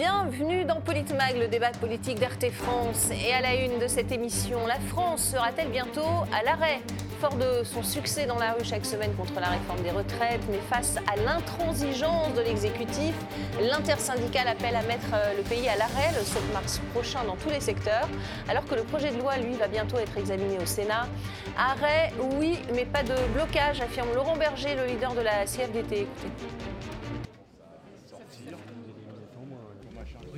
bienvenue dans Politmag, le débat politique d'RT France. Et à la une de cette émission, la France sera-t-elle bientôt à l'arrêt? Fort de son succès dans la rue chaque semaine contre la réforme des retraites, mais face à l'intransigeance de l'exécutif, l'intersyndicale appelle à mettre euh, le pays à l'arrêt le 7 mars prochain dans tous les secteurs, alors que le projet de loi, lui, va bientôt être examiné au Sénat. Arrêt, oui, mais pas de blocage, affirme Laurent Berger, le leader de la CFDT.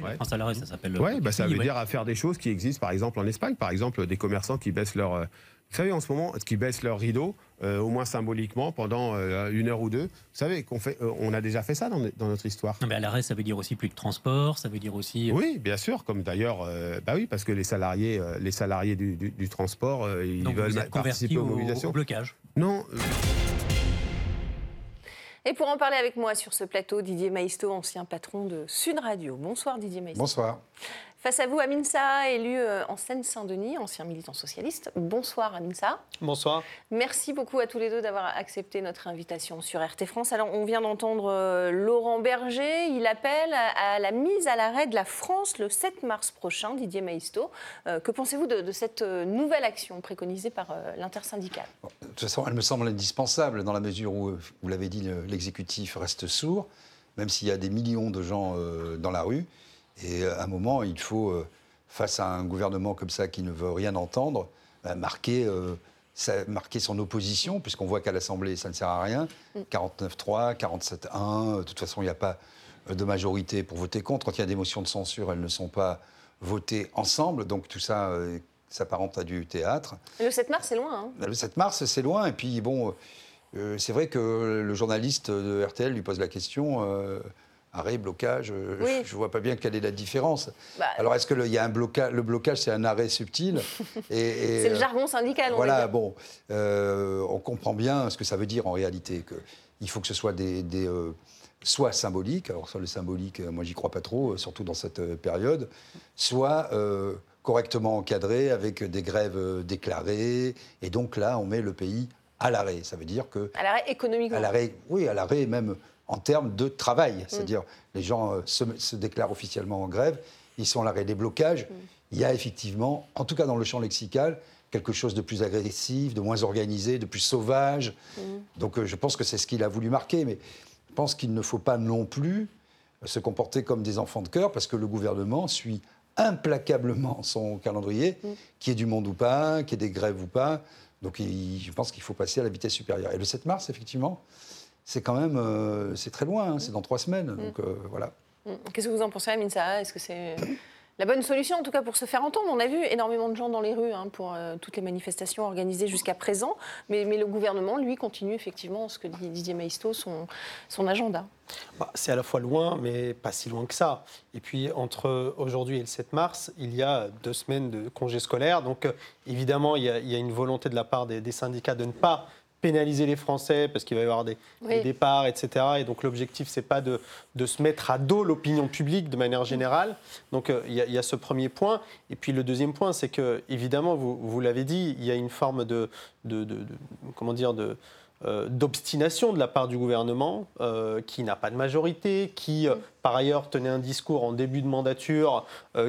Ouais. France à l'arrêt, ça s'appelle. Oui, bah, ça veut dire à faire des choses qui existent, par exemple en Espagne, par exemple des commerçants qui baissent leur. euh, Vous savez, en ce moment, qui baissent leur rideau, euh, au moins symboliquement, pendant euh, une heure ou deux. Vous savez qu'on fait, euh, on a déjà fait ça dans, dans notre histoire. Non, mais à l'arrêt, ça veut dire aussi plus de transport, ça veut dire aussi. Oui, bien sûr, comme d'ailleurs, bah oui, parce que les salariés, les salariés du, du- du transport, ils Donc veulent vous êtes participer aux au, mobilisations. au blocage. Non, Et pour en parler avec moi sur ce plateau, Didier Maisto, ancien patron de Sud Radio. Bonsoir Didier Maisto. Bonsoir. Face à vous, Amin Saha, élu euh, en Seine-Saint-Denis, ancien militant socialiste. Bonsoir Amin Saha. Bonsoir. Merci beaucoup à tous les deux d'avoir accepté notre invitation sur RT France. Alors, on vient d'entendre euh, Laurent Berger. Il appelle à, la mise à l'arrêt de la France le 7 mars prochain, Didier Maisto. Euh, que pensez-vous de, de cette nouvelle action préconisée par l'intersyndicale? Bon, de toute façon, elle me semble indispensable dans la mesure où, vous l'avez dit, le- l'exécutif reste sourd, même s'il y a des millions de gens dans la rue. Et euh, à un moment, il faut, euh, face à un gouvernement comme ça qui ne veut rien entendre, bah, marquer, euh, marquer son opposition, puisqu'on voit qu'à l'Assemblée, ça ne sert à rien. 49-3, 47-1, de toute façon, il n'y a pas de majorité pour voter contre. Quand il y a des motions de censure, elles ne sont pas votées ensemble. Donc tout ça euh, s'apparente à du théâtre. Le 7 mars, c'est loin. hein. Le 7 mars, c'est loin. Et puis, bon, euh, c'est vrai que le journaliste de RTL lui pose la question euh, arrêt, blocage. euh, Oui. Je ne vois pas bien quelle est la différence. Bah, Alors, est-ce qu'il y a un blocage Le blocage, c'est un arrêt subtil. et, et, c'est le jargon syndical, on voilà, bon, euh, on comprend bien ce que ça veut dire en réalité. Que il faut que ce soit des, des, euh, soit symbolique, alors ça le symbolique, moi j'y crois pas trop, surtout dans cette période, soit euh, correctement encadré avec des grèves déclarées, et donc là on met le pays à l'arrêt. Ça veut dire que À l'arrêt économiquement. à l'arrêt, oui, à l'arrêt même en termes de travail. C'est-à-dire, les gens euh, se, se déclarent officiellement en grève, ils sont à l'arrêt des blocages. Il y a effectivement, en tout cas dans le champ lexical, quelque chose de plus agressif, de moins organisé, de plus sauvage. Donc euh, je pense que c'est ce qu'il a voulu marquer, mais je pense qu'il ne faut pas non plus se comporter comme des enfants de cœur, parce que le gouvernement suit implacablement son calendrier, qu'il y ait du monde ou pas, qu'il y ait des grèves ou pas. Donc il- je pense qu'il faut passer à la vitesse supérieure. Et le 7 mars, effectivement, c'est quand même euh, c'est très loin, hein, c'est dans trois semaines. Donc euh, voilà. Mm. Qu'est-ce que vous en pensez, Amin Saha Est-ce que c'est la bonne solution, en tout cas, pour se faire entendre? On a vu énormément de gens dans les rues hein, pour euh, toutes les manifestations organisées jusqu'à présent, mais, mais le gouvernement, lui, continue effectivement, ce que dit Didier Maisto, son, son agenda. Bah, c'est à la fois loin, mais pas si loin que ça. Et puis, entre aujourd'hui et le 7 mars, il y a deux semaines de congés scolaires. Donc, évidemment, il y, a, il y a une volonté de la part des, des syndicats de ne pas pénaliser les Français parce qu'il va y avoir des, Oui. des départs, etc. Et donc, l'objectif, c'est pas de, de se mettre à dos l'opinion publique de manière générale. Donc, euh, il y, a- il y a ce premier point. Et puis, le deuxième point, c'est que, évidemment, vous, vous l'avez dit, il y a une forme de- de- comment dire, de, euh, d'obstination de la part du gouvernement, euh, qui n'a pas de majorité, qui, euh, par ailleurs, tenait un discours en début de mandature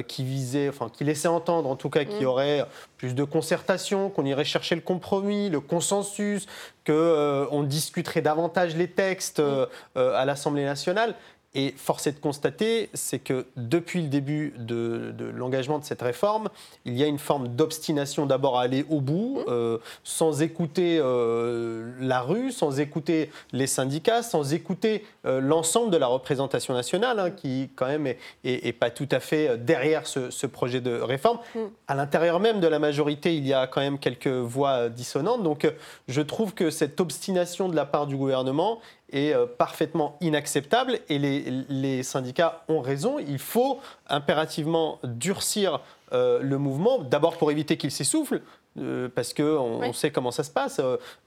qui visait, enfin, qui laissait entendre, en tout cas, qu'il y aurait plus de concertation, qu'on irait chercher le compromis, le consensus, qu'on discuterait davantage les textes euh, à l'Assemblée nationale. Et force est de constater, c'est que depuis le début de, de l'engagement de cette réforme, il y a une forme d'obstination d'abord à aller au bout, euh, sans écouter euh, la rue, sans écouter les syndicats, sans écouter euh, l'ensemble de la représentation nationale, hein, qui quand même est, est- est pas tout à fait derrière ce, ce projet de réforme. À l'intérieur même de la majorité, il y a quand même quelques voix dissonantes. Donc je trouve que cette obstination de la part du gouvernement est euh, parfaitement inacceptable et les, les syndicats ont raison. Il faut impérativement durcir euh, le mouvement, d'abord pour éviter qu'il s'essouffle. euh, parce qu'on on sait comment ça se passe.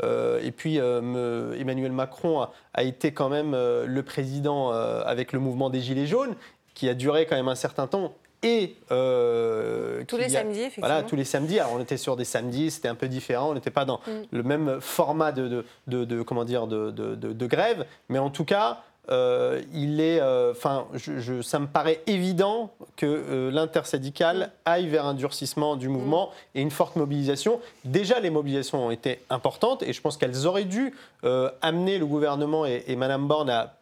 euh, et puis, me- Emmanuel Macron a, a été quand même le président avec le mouvement des Gilets jaunes, qui a duré quand même un certain temps. Et euh, Tous les a- samedis, effectivement. Voilà, tous les samedis. Alors, on était sur des samedis, c'était un peu différent. On n'était pas dans Mm. le même format de, de, de- de- comment dire, de, grève. Mais en tout cas, euh, il est, euh, enfin, je, ça me paraît évident que l'intersyndicale aille vers un durcissement du mouvement et une forte mobilisation. Déjà, les mobilisations ont été importantes et je pense qu'elles auraient dû amener le gouvernement et, et Madame Borne à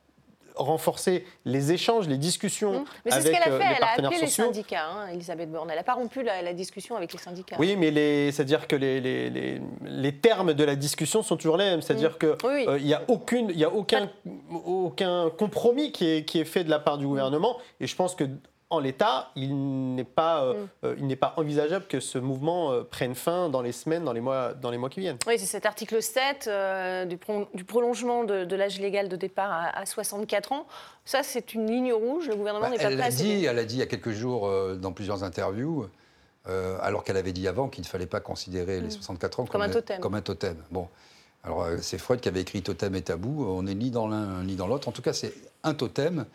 renforcer les échanges, les discussions mmh. mais avec ce qu'elle a euh, fait, les elle a appelé sociaux. les syndicats, hein, Elisabeth Borne. Elle n'a pas rompu la, discussion avec les syndicats. Oui, mais c'est-à-dire que les, les, les, termes de la discussion sont toujours les mêmes. C'est-à-dire mmh. qu'il euh, n'y a, aucune, il y a aucun, aucun compromis qui est, qui est fait de la part du gouvernement. Et je pense que en l'état, il n'est pas, euh, mm. euh, il n'est pas envisageable que ce mouvement euh, prenne fin dans les semaines, dans les mois, dans les mois qui viennent. Oui, c'est cet article 7 du, du, prolongement de, l'âge légal de départ à, 64 ans. Ça, c'est une ligne rouge. Le gouvernement bah, n'est pas elle prêt à dit, Elle a dit il y a quelques jours dans plusieurs interviews, alors qu'elle avait dit avant qu'il ne fallait pas considérer les 64 mm. ans comme, un totem. Comme un totem. Bon. Alors, c'est Freud qui avait écrit Totem et tabou. On n'est ni dans l'un ni dans l'autre. En tout cas, c'est un totem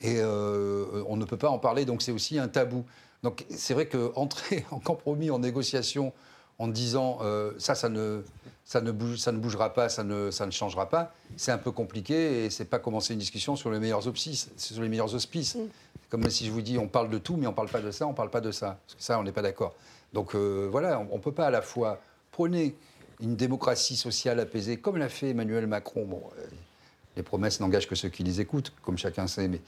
et euh, on ne peut pas en parler, donc c'est aussi un tabou. Donc c'est vrai qu'entrer en compromis, en négociation, en disant euh, ça, ça ne, ça, ne bouge, ça ne bougera pas, ça ne, ça ne changera pas, c'est un peu compliqué et c'est pas commencer une discussion sur les meilleurs auspices. Sur les meilleurs auspices. Mm. Comme si je vous dis on parle de tout, mais on parle pas de ça, on parle pas de ça. Parce que ça, on n'est pas d'accord. Donc euh, voilà, on ne peut pas à la fois prôner une démocratie sociale apaisée, comme l'a fait Emmanuel Macron. Bon, les promesses n'engagent que ceux qui les écoutent, comme chacun sait, mais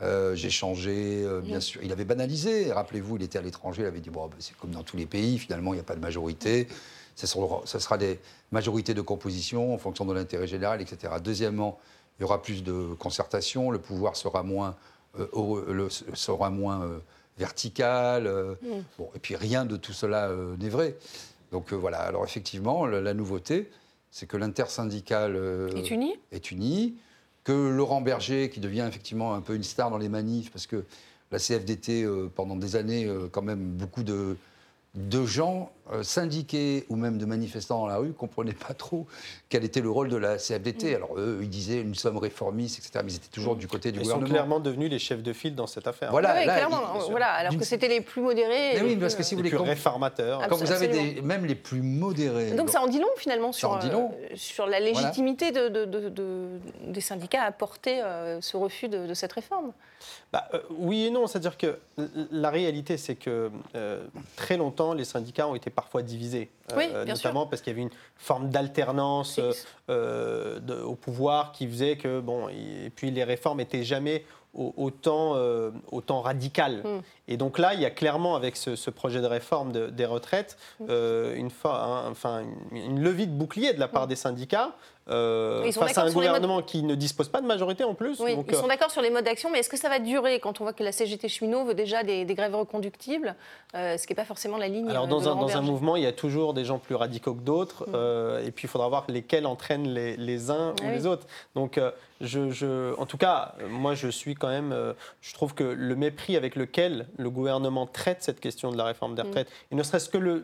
euh, j'ai changé, euh, bien sûr. Il avait banalisé. Rappelez-vous, il était à l'étranger, il avait dit bon, ben, c'est comme dans tous les pays, finalement, il n'y a pas de majorité. Ce sera, des majorités de composition en fonction de l'intérêt général, etc. Deuxièmement, il y aura plus de concertation, le pouvoir sera moins, euh, sera moins vertical. bon, et puis rien de tout cela n'est vrai. Donc voilà, alors effectivement, la, nouveauté, c'est que l'intersyndicale est unie. Est unie que Laurent Berger, qui devient effectivement un peu une star dans les manifs, parce que la CFDT, euh, pendant des années, euh, quand même beaucoup de, de gens euh, syndiqués ou même de manifestants dans la rue ne comprenaient pas trop quel était le rôle de la CFDT. Mm. Alors eux, ils disaient nous sommes réformistes, etc. Mais ils étaient toujours du côté du gouvernement. Ils sont clairement devenus les chefs de file dans cette affaire. Voilà, oui, clairement. voilà, alors que c'était les plus modérés. Mais oui, parce que si vous les plus réformateurs. Quand vous avez des, même les plus modérés. Donc ça en dit long finalement sur, euh, sur la légitimité de, de, des syndicats à porter euh, ce refus de, cette réforme. Bah, oui et non, c'est-à-dire que la réalité, c'est que très longtemps, les syndicats ont été parfois divisés, euh, notamment parce qu'il y avait une forme d'alternance euh, au pouvoir qui faisait que, bon, et puis les réformes n'étaient jamais autant, euh, autant radicales. Hmm. Et donc là, il y a clairement, avec ce, projet de réforme des retraites, hmm. une, enfin, une, levée de bouclier de la part hmm. des syndicats euh, face à un gouvernement qui ne dispose pas de majorité en plus. Oui, ils sont euh, d'accord sur les modes d'action, mais est-ce que ça va durer quand on voit que la CGT cheminot veut déjà des, grèves reconductibles, euh, ce qui n'est pas forcément la ligne Alors dans, un, dans un, mouvement, il y a toujours des gens plus radicaux que d'autres, mm. et puis il faudra voir lesquels entraînent les, uns ah ou les autres. Donc je, en tout cas, moi je suis quand même, je trouve que le mépris avec lequel le gouvernement traite cette question de la réforme des mm. retraites, et ne serait-ce que le,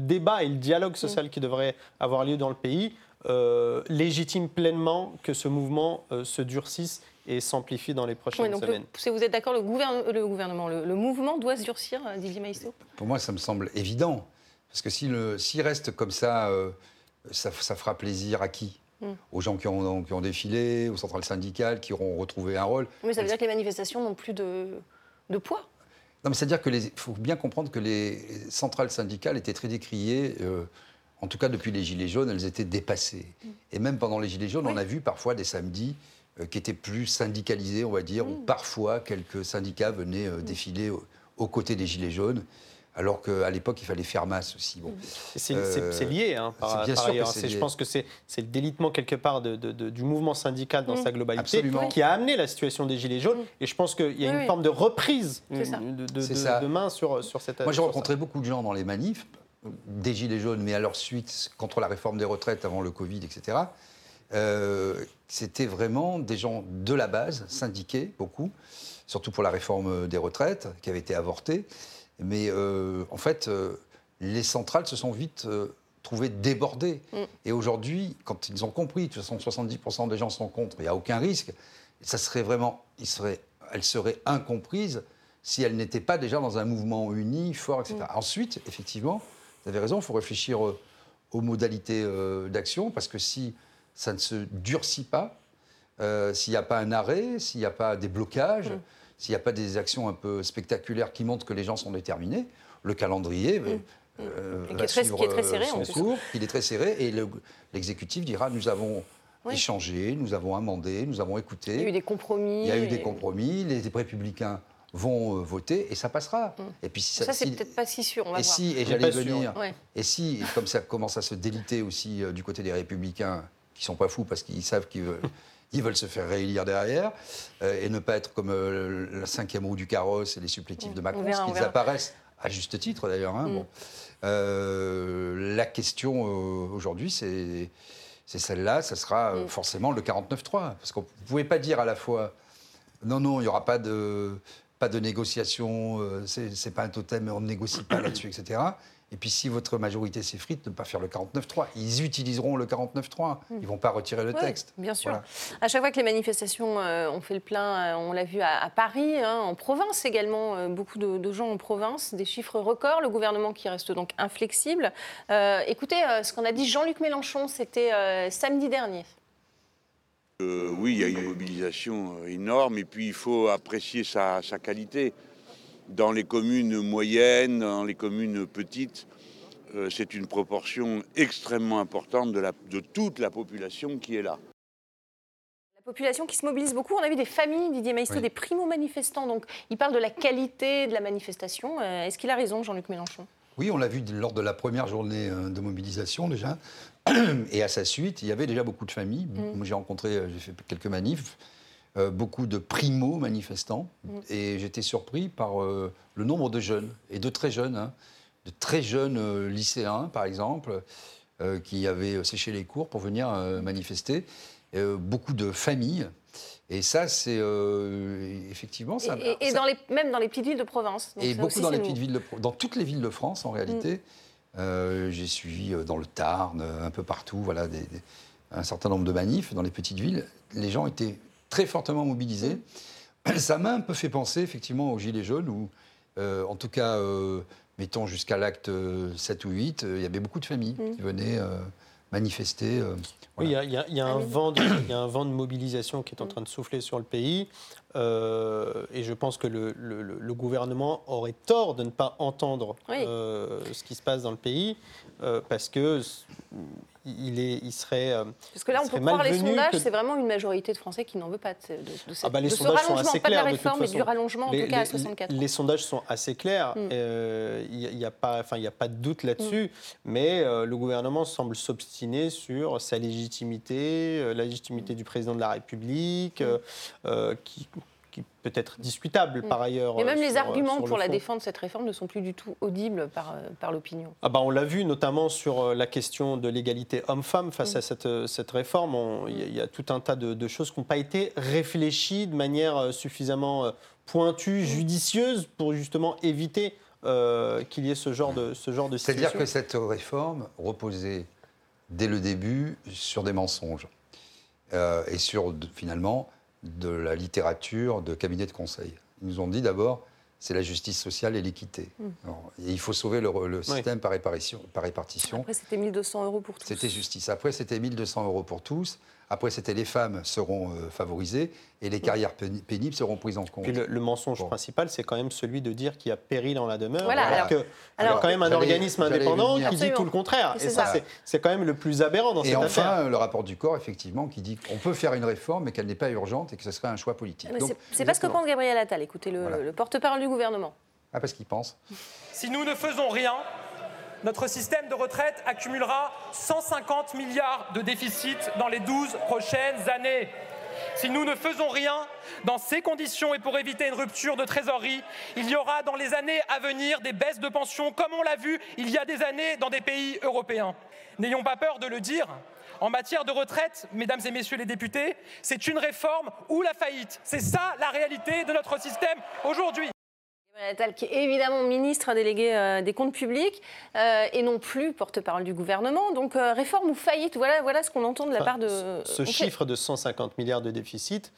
débat et le dialogue social mm. qui devrait avoir lieu dans le pays, euh, légitime pleinement que ce mouvement euh, se durcisse et s'amplifie dans les prochaines semaines. si vous êtes d'accord, le, le, gouvernement, le, mouvement doit se durcir, euh, Didier Maïsto Pour moi, ça me semble évident. Parce que s'il si reste comme ça, ça, fera plaisir à qui? Hmm. Aux gens qui ont, qui ont, défilé, aux centrales syndicales, qui auront retrouvé un rôle. Mais ça veut dire que les manifestations n'ont plus de, de poids? Non, mais c'est-à-dire qu'il faut bien comprendre que les centrales syndicales étaient très décriées en tout cas depuis les Gilets jaunes, elles étaient dépassées. Mm. Et même pendant les Gilets jaunes, on a vu parfois des samedis euh, qui étaient plus syndicalisés, on va dire, où mm. parfois quelques syndicats venaient euh, mm. défiler aux côtés des Gilets jaunes alors qu'à l'époque, il fallait faire masse aussi. Bon. C'est lié, hein, par, bien sûr ailleurs. Je pense que c'est le délitement quelque part du mouvement syndical dans sa globalité qui a amené la situation des Gilets jaunes. Et je pense qu'il y a une forme de reprise de, de, main sur, sur cette... Moi, j'ai rencontré beaucoup de gens dans les manifs, des Gilets jaunes, mais à leur suite contre la réforme des retraites avant le Covid, etc. Euh, c'était vraiment des gens de la base, syndiqués, beaucoup, surtout pour la réforme des retraites, qui avait été avortée. Mais euh, en fait, euh, les centrales se sont vite trouvées débordées. Mm. Et aujourd'hui, quand ils ont compris, de toute façon 70% des gens sont contre, il n'y a aucun risque, ça serait vraiment, il serait, elles seraient incomprises si elles n'étaient pas déjà dans un mouvement uni, fort, etc. Mm. Ensuite, effectivement, vous avez raison, il faut réfléchir aux modalités euh, d'action, parce que si ça ne se durcit pas, euh, s'il n'y a pas un arrêt, s'il n'y a pas des blocages, Mm. s'il n'y a pas des actions un peu spectaculaires qui montrent que les gens sont déterminés, le calendrier euh, Mm. euh, qui est très- qui est très euh, serré, son en plus. cours, il est très serré, et le- l'exécutif dira nous avons Oui. échangé, nous avons amendé, nous avons écouté. Il y a eu des compromis. Il y a eu et- des compromis, les républicains vont euh, voter et ça passera. Mm. Et puis si Ça, c'est si- peut-être pas si sûr, on va et voir. si, et j'allais venir, Ouais. et si, et comme ça commence à se déliter aussi euh, du côté des républicains, qui sont pas fous parce qu'ils savent qu'ils veulent, ils veulent se faire réélire derrière, euh, et ne pas être comme euh, la cinquième roue du carrosse et les supplétifs de Macron, Mm. verra, ce on qu'ils verra. apparaissent, à juste titre d'ailleurs. hein, Mm. bon. Euh, la question euh, aujourd'hui, c'est c'est celle-là, ça sera euh, Mm. forcément le 49-3. Parce qu'on ne pouvait pas dire à la fois non, non, il n'y aura pas de, pas de négociation, euh, c'est pas un totem, on ne négocie pas là-dessus, etc. Et puis si votre majorité s'effrite, ne pas faire le 49-3. Ils utiliseront le 49-3. Ils ne vont pas retirer le texte. Bien sûr. Voilà. À chaque fois que les manifestations euh, ont fait le plein, euh, on l'a vu à, à Paris, hein, en province également, euh, beaucoup de, de gens en province, des chiffres records, le gouvernement qui reste donc inflexible. Écoutez, ce qu'on a dit Jean-Luc Mélenchon, c'était samedi dernier. Euh, oui, il y a une mobilisation euh, énorme et puis il faut apprécier sa, sa qualité. Dans les communes moyennes, dans les communes petites, euh, c'est une proportion extrêmement importante de, la, de toute la population qui est là. La population qui se mobilise beaucoup, on a vu des familles, Didier Maistre, Oui. des primo-manifestants, donc il parle de la qualité de la manifestation. Euh, Est-ce qu'il a raison, Jean-Luc Mélenchon? Oui, on l'a vu lors de la première journée euh, de mobilisation déjà. Et à sa suite, il y avait déjà beaucoup de familles. Mm. Moi, J'ai rencontré, euh, j'ai fait quelques manifs, euh, beaucoup de primo-manifestants. Mm. Et j'étais surpris par euh, le nombre de jeunes, et de très jeunes, hein, de très jeunes euh, lycéens, par exemple, qui avaient séché les cours pour venir manifester. Beaucoup de familles. Et ça, c'est euh, effectivement... Ça, Et, et ça- dans les, même dans les petites villes de province. Donc et beaucoup aussi, dans les petites villes, de, dans toutes les villes de France en réalité. Mm. Euh, J'ai suivi euh, dans le Tarn, un peu partout, voilà, des- des- un certain nombre de manifs dans les petites villes. Les gens étaient très fortement mobilisés. Ça m'a un peu fait penser effectivement aux Gilets jaunes où, euh, en tout cas, mettons jusqu'à l'acte euh, 7 ou 8, euh, il y avait beaucoup de familles Mm. qui venaient manifester. euh, il y voilà. a- il y, y un vent de, il y a un vent de mobilisation qui est en train de souffler sur le pays. Euh, et je pense que le, le- le- le gouvernement aurait tort de ne pas entendre Oui. euh, ce qui se passe dans le pays, euh, parce que il, est, il serait. euh, Parce que là, on peut croire les sondages, que- c'est vraiment une majorité de Français qui n'en veut pas de, de- Ah bah, les de ce sondages sont rallongement, assez pas de la clairs, de toute réforme, mais du en les, tout cas à les- 64. les sondages sont assez clairs. Mm. Euh, Il n'y a, il y a pas, enfin, il y a pas de doute là-dessus. Mais euh, le gouvernement semble s'obstiner sur sa légitimité, euh, la légitimité du président de la République, euh, euh, qui, qui peut être discutable Mm. par ailleurs. Et même euh, les arguments le pour la fond. défendre cette réforme ne sont plus du tout audibles par, euh, par l'opinion. Ah bah on l'a vu notamment sur euh, la question de l'égalité homme-femme face Mm. à cette, euh, cette réforme. Il y, a- il y a tout un tas de, de choses qui n'ont pas été réfléchies de manière euh, suffisamment euh, Mm. pointue, judicieuse pour justement éviter euh, qu'il y ait ce genre de, ce genre de C'est-à-dire situation. que cette réforme reposait dès le début sur des mensonges euh, et sur de- finalement de la littérature de cabinet de conseil. Ils nous ont dit d'abord c'est la justice sociale et l'équité. Mm. Et Il faut sauver le, le système par, répartition, par répartition. Après, c'était 1200 euros pour tous. C'était justice. Après, c'était 1200 euros pour tous. Après, c'était les femmes seront euh, favorisées et les carrières péni- pénibles seront prises en compte. Puis le, le mensonge Bon. principal, c'est quand même celui de dire qu'il y a péril en la demeure. Voilà, alors alors- que- il y a quand même un organisme indépendant qui dit tout le contraire. C'est Et ça, ça. c'est- quand même le plus aberrant dans Et cette affaire. enfin, le rapport du corps, effectivement, qui dit qu'on peut faire une réforme, mais qu'elle n'est pas urgente et que ce serait un choix politique. C'est- pas ce que pense Gabriel Attal. Écoutez le, Voilà. le porte-parole du gouvernement. Ah, parce qu'il pense. Si nous ne faisons rien, notre système de retraite accumulera 150 milliards de déficit dans les 12 prochaines années. Si nous ne faisons rien, dans ces conditions et pour éviter une rupture de trésorerie, il y aura dans les années à venir des baisses de pensions, comme on l'a vu il y a des années dans des pays européens. N'ayons pas peur de le dire. En matière de retraite, mesdames et messieurs les députés, c'est une réforme ou la faillite. C'est ça la réalité de notre système aujourd'hui. Attal, qui est évidemment ministre délégué euh, des comptes publics euh, et non plus porte-parole du gouvernement. Donc, euh, réforme ou faillite, voilà, voilà ce qu'on entend de la Enfin, part de. Ce chiffre de 150 milliards de déficit,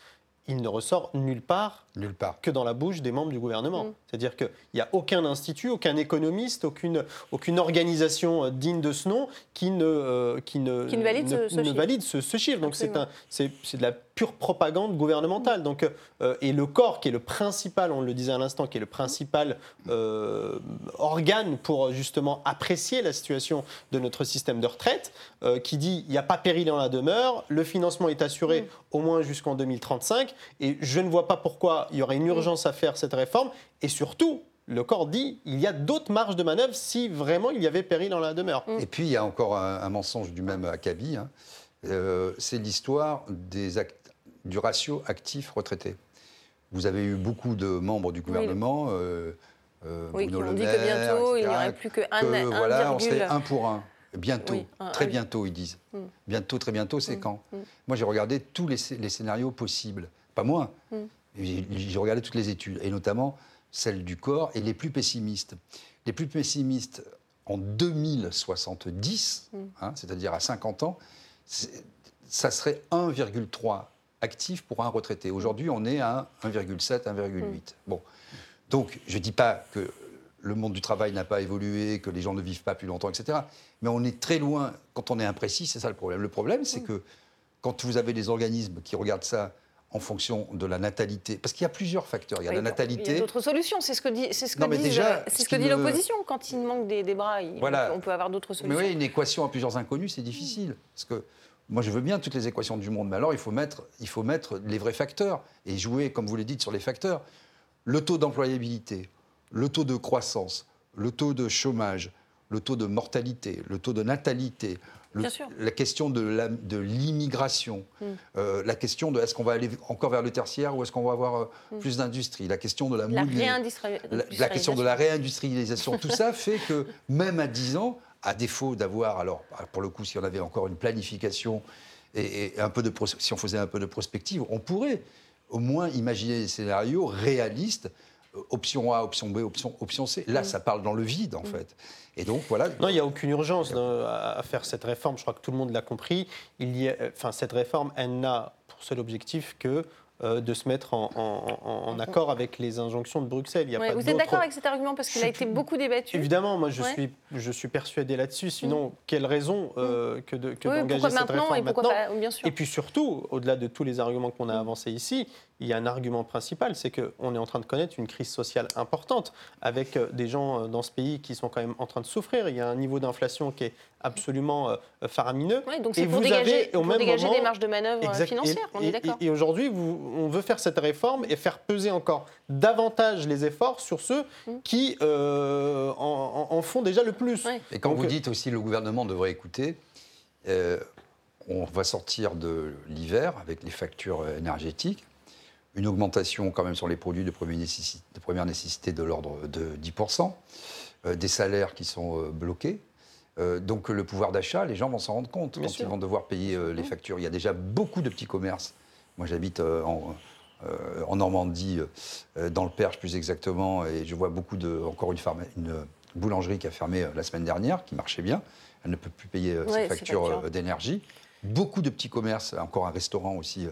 il ne ressort nulle part Nulle part. que dans la bouche des membres du gouvernement. Mm. C'est-à-dire qu'il n'y a aucun institut, aucun économiste, aucune, aucune organisation euh, digne de ce nom qui ne, euh, qui ne, Qui ne valide ce- ce chiffre. valide ce, ce chiffre. Donc c'est un- c'est c'est de la pure propagande gouvernementale. Donc, euh, et le corps, qui est le principal, on le disait à l'instant, qui est le principal euh, organe pour justement apprécier la situation de notre système de retraite, euh, qui dit il n'y a pas péril en la demeure, le financement est assuré au moins jusqu'en 2035, et je ne vois pas pourquoi il y aurait une urgence à faire cette réforme, et surtout, le corps dit il y a d'autres marges de manœuvre si vraiment il y avait péril en la demeure. Et puis, il y a encore un, un mensonge du même acabit. hein. Euh, c'est l'histoire du ratio actif-retraité. Vous avez eu beaucoup de membres du gouvernement. euh, euh, Oui, qui Bruno ont Le dit que bientôt, il n'y aurait plus que un- que, un voilà, on serait un pour un. Bientôt, Oui, un- très un- bientôt, ils disent. Mm. Bientôt, très bientôt, c'est Mm, quand? Mm. Moi, j'ai regardé tous les scénarios possibles. Pas moi. Mm. J'ai regardé toutes les études, et notamment celles du corps, et les plus pessimistes. Les plus pessimistes, en 2070, Mm. hein, c'est-à-dire à 50 ans, ça serait 1,3 actif pour un retraité. Aujourd'hui, on est à 1,7, 1,8. Bon. Donc, je ne dis pas que le monde du travail n'a pas évolué, que les gens ne vivent pas plus longtemps, etc. Mais on est très loin, quand on est imprécis, c'est ça le problème. Le problème, c'est que quand vous avez des organismes qui regardent ça en fonction de la natalité, parce qu'il y a plusieurs facteurs. Il y a Oui, la bon, Il y natalité. a d'autres solutions. C'est ce que dit, c'est ce que Non, mais disent, déjà, c'est ce ce que qui dit me- l'opposition quand il manque des, des bras. il- Voilà. On peut avoir d'autres Mais solutions. oui, une équation à plusieurs inconnus, c'est difficile. Parce que moi, je veux bien toutes les équations du monde, mais alors il faut mettre, il faut mettre les vrais facteurs et jouer, comme vous le dites, sur les facteurs. Le taux d'employabilité, le taux de croissance, le taux de chômage, le taux de mortalité, le taux de natalité, le- la question de l'immigration, euh, la question de est-ce qu'on va aller encore vers le tertiaire ou est-ce qu'on va avoir euh, plus d'industrie, la question de la, réindustrialisation. la, la question de la réindustrialisation, tout ça fait que même à 10 ans, à défaut d'avoir, alors pour le coup, si on avait encore une planification et, et un peu de si on faisait un peu de prospective, on pourrait au moins imaginer des scénarios réalistes, option A, option B, option, option C. Là, ça parle dans le vide en fait. Et donc voilà. Non, il n'y a aucune urgence euh, à faire cette réforme. Je crois que tout le monde l'a compris. Il y a, euh, enfin, cette réforme, elle n'a pour seul objectif que euh, de se mettre en, en- en- en accord avec les injonctions de Bruxelles. Il y a Ouais, pas vous êtes d'accord avec cet argument? Parce qu'il a été beaucoup débattu Évidemment, moi je, Ouais. suis, je suis persuadé là-dessus. Sinon, quelle raison euh, que de- que Oui, d'engager pourquoi cette maintenant réforme et pourquoi maintenant? pas Bien sûr. Et puis surtout, au-delà de tous les arguments qu'on a avancés ici, il y a un argument principal, c'est qu'on est en train de connaître une crise sociale importante, avec euh, des gens euh, dans ce pays qui sont quand même en train de souffrir. Il y a un niveau d'inflation qui est absolument euh, faramineux. Ouais, donc Et c'est pour vous dégager, avez, au pour même dégager moment- des marges de manœuvre Exact. financières, Et- on et- est d'accord. Et, et aujourd'hui, vous- on veut faire cette réforme et faire peser encore davantage les efforts sur ceux Mm. qui euh, en, en- en font déjà le plus. Ouais. Et quand Donc, vous dites aussi le gouvernement devrait écouter, euh, on va sortir de l'hiver avec les factures énergétiques, une augmentation quand même sur les produits de première nécessité de, première nécessité de l'ordre de 10%, euh, des salaires qui sont euh, bloqués. Euh, donc le pouvoir d'achat, les gens vont s'en rendre compte Bien quand sûr. ils vont devoir payer les factures. Il y a déjà beaucoup de petits commerces. Moi j'habite en, en Normandie, dans le Perche plus exactement, et je vois beaucoup de, encore une, boulangerie qui a fermé la semaine dernière, qui marchait bien. Elle ne peut plus payer Ouais, ses factures factures. d'énergie. Beaucoup de petits commerces, encore un restaurant aussi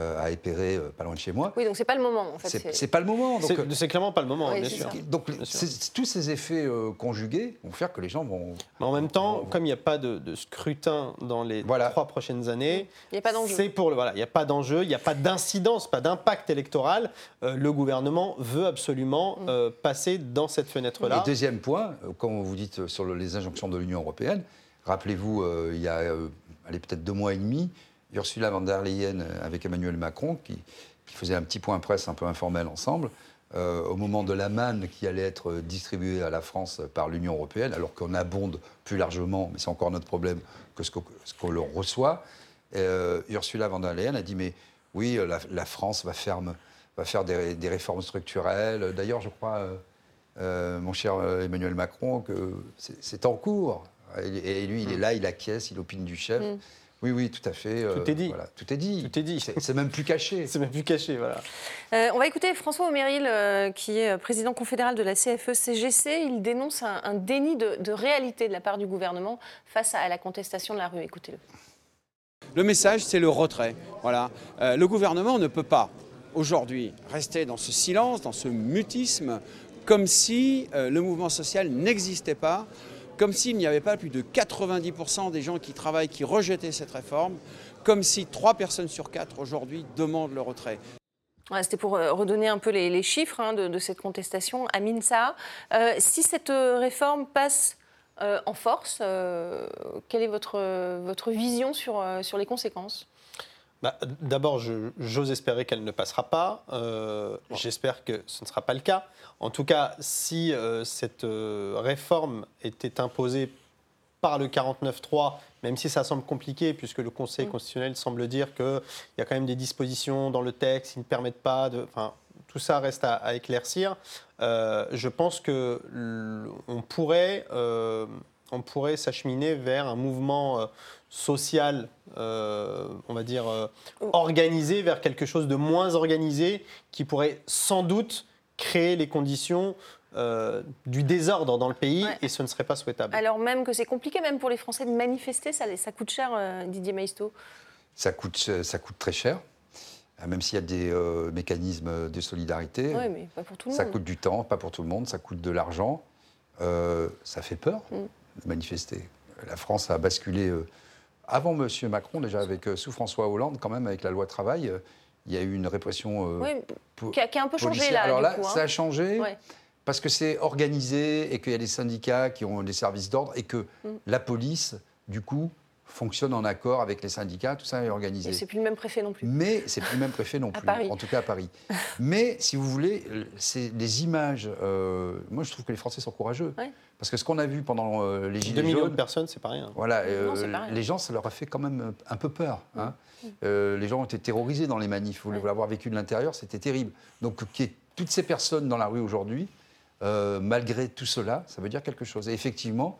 euh, à Épéré, euh, pas loin de chez moi. Oui, donc c'est pas le moment en fait. C'est c'est- pas le moment. Donc, C'est euh, c'est clairement pas le moment, Oui, bien sûr. donc Bien sûr. c'est- tous ces effets euh, conjugués vont faire que les gens vont. Mais en même temps, comme il n'y a pas de, de scrutin dans les Voilà. trois prochaines années, Il n'y a pas d'enjeu. c'est pour le voilà, il n'y a pas d'enjeu, il n'y a pas d'incidence, pas d'impact électoral. Euh, le gouvernement veut absolument Mm. euh, passer dans cette fenêtre-là. Et deuxième point, euh, comme vous dites sur le- les injonctions de l'Union européenne, rappelez-vous, euh, il y a euh, allez, peut-être deux mois et demi, Ursula von der Leyen euh, avec Emmanuel Macron qui, qui faisait un petit point presse un peu informel ensemble. euh, au moment de la manne qui allait être euh, distribuée à la France par l'Union européenne, alors qu'on abonde plus largement, mais c'est encore notre problème, que ce qu'on leur reçoit, euh, Ursula von der Leyen a dit mais oui, la, la France va faire, va faire des, des réformes structurelles. D'ailleurs, je crois, euh, mon cher Emmanuel Macron, que c'est c'est en cours. Et, et lui, il est là, il acquiesce, il opine du chef. Mm. Oui, oui, tout à fait. euh, Tout est dit. voilà, tout est dit. Tout est dit. C'est même plus caché. C'est même plus caché, voilà. Euh, on va écouter François Oméril, euh, qui est président confédéral de la CFE-CGC. Il dénonce un, un déni de, de réalité de la part du gouvernement face à la contestation de la rue. Écoutez-le. Le message, c'est le retrait. Voilà. Euh, le gouvernement ne peut pas, aujourd'hui, rester dans ce silence, dans ce mutisme, comme si euh, le mouvement social n'existait pas, comme s'il n'y avait pas plus de 90% des gens qui travaillent qui rejetaient cette réforme, comme si 3 personnes sur 4 aujourd'hui demandent le retrait. C'était pour euh, redonner un peu les, chiffres hein, de, cette contestation. Amin Sa, euh, si cette euh, réforme passe en force, quelle est votre, votre vision sur, sur les conséquences? Bah, D'abord, j'ose espérer qu'elle ne passera pas. J'espère que ce ne sera pas le cas. En tout cas, si cette réforme était imposée par le 49.3 même si ça semble compliqué, puisque le Conseil mm. constitutionnel semble dire qu'il y a quand même des dispositions dans le texte qui ne permettent pas de... Enfin, tout ça reste à, éclaircir. Euh, je pense que on pourrait, euh, on pourrait s'acheminer vers un mouvement euh, social, on va dire, organisé, vers quelque chose de moins organisé, qui pourrait sans doute créer les conditions euh, du désordre dans le pays et ce ne serait pas souhaitable. Alors même que c'est compliqué même pour les Français de manifester, ça, ça coûte cher, euh, Didier Maisto ça coûte, euh, ça coûte très cher, même s'il y a des mécanismes de solidarité. Oui, mais pas pour tout le ça monde. Ça coûte du temps, pas pour tout le monde, ça coûte de l'argent. ça fait peur mm. De manifester. La France a basculé avant M. Macron, déjà avec sous François Hollande, quand même, avec la loi travail. il y a eu une répression. oui, qui, a, un peu changé là. Alors là, hein. ça a changé parce que c'est organisé et qu'il y a des syndicats qui ont des services d'ordre et que mm. la police, du coup, fonctionne en accord avec les syndicats, tout ça est organisé. c'est plus le même préfet non plus. Mais c'est plus le même préfet non plus, en tout cas à Paris. Mais si vous voulez, c'est des images. Euh, moi, je trouve que les Français sont courageux. Parce que ce qu'on a vu pendant euh, les Gilets jaunes. 2 millions de personnes, c'est pas rien. Voilà, euh, les gens, ça leur a fait quand même un peu peur. Hein. Mm. les gens ont été terrorisés dans les manifs. Vous l'avoir vécu de l'intérieur, c'était terrible. Donc, qu'il y ait toutes ces personnes dans la rue aujourd'hui, euh, malgré tout cela, ça veut dire quelque chose. Et effectivement,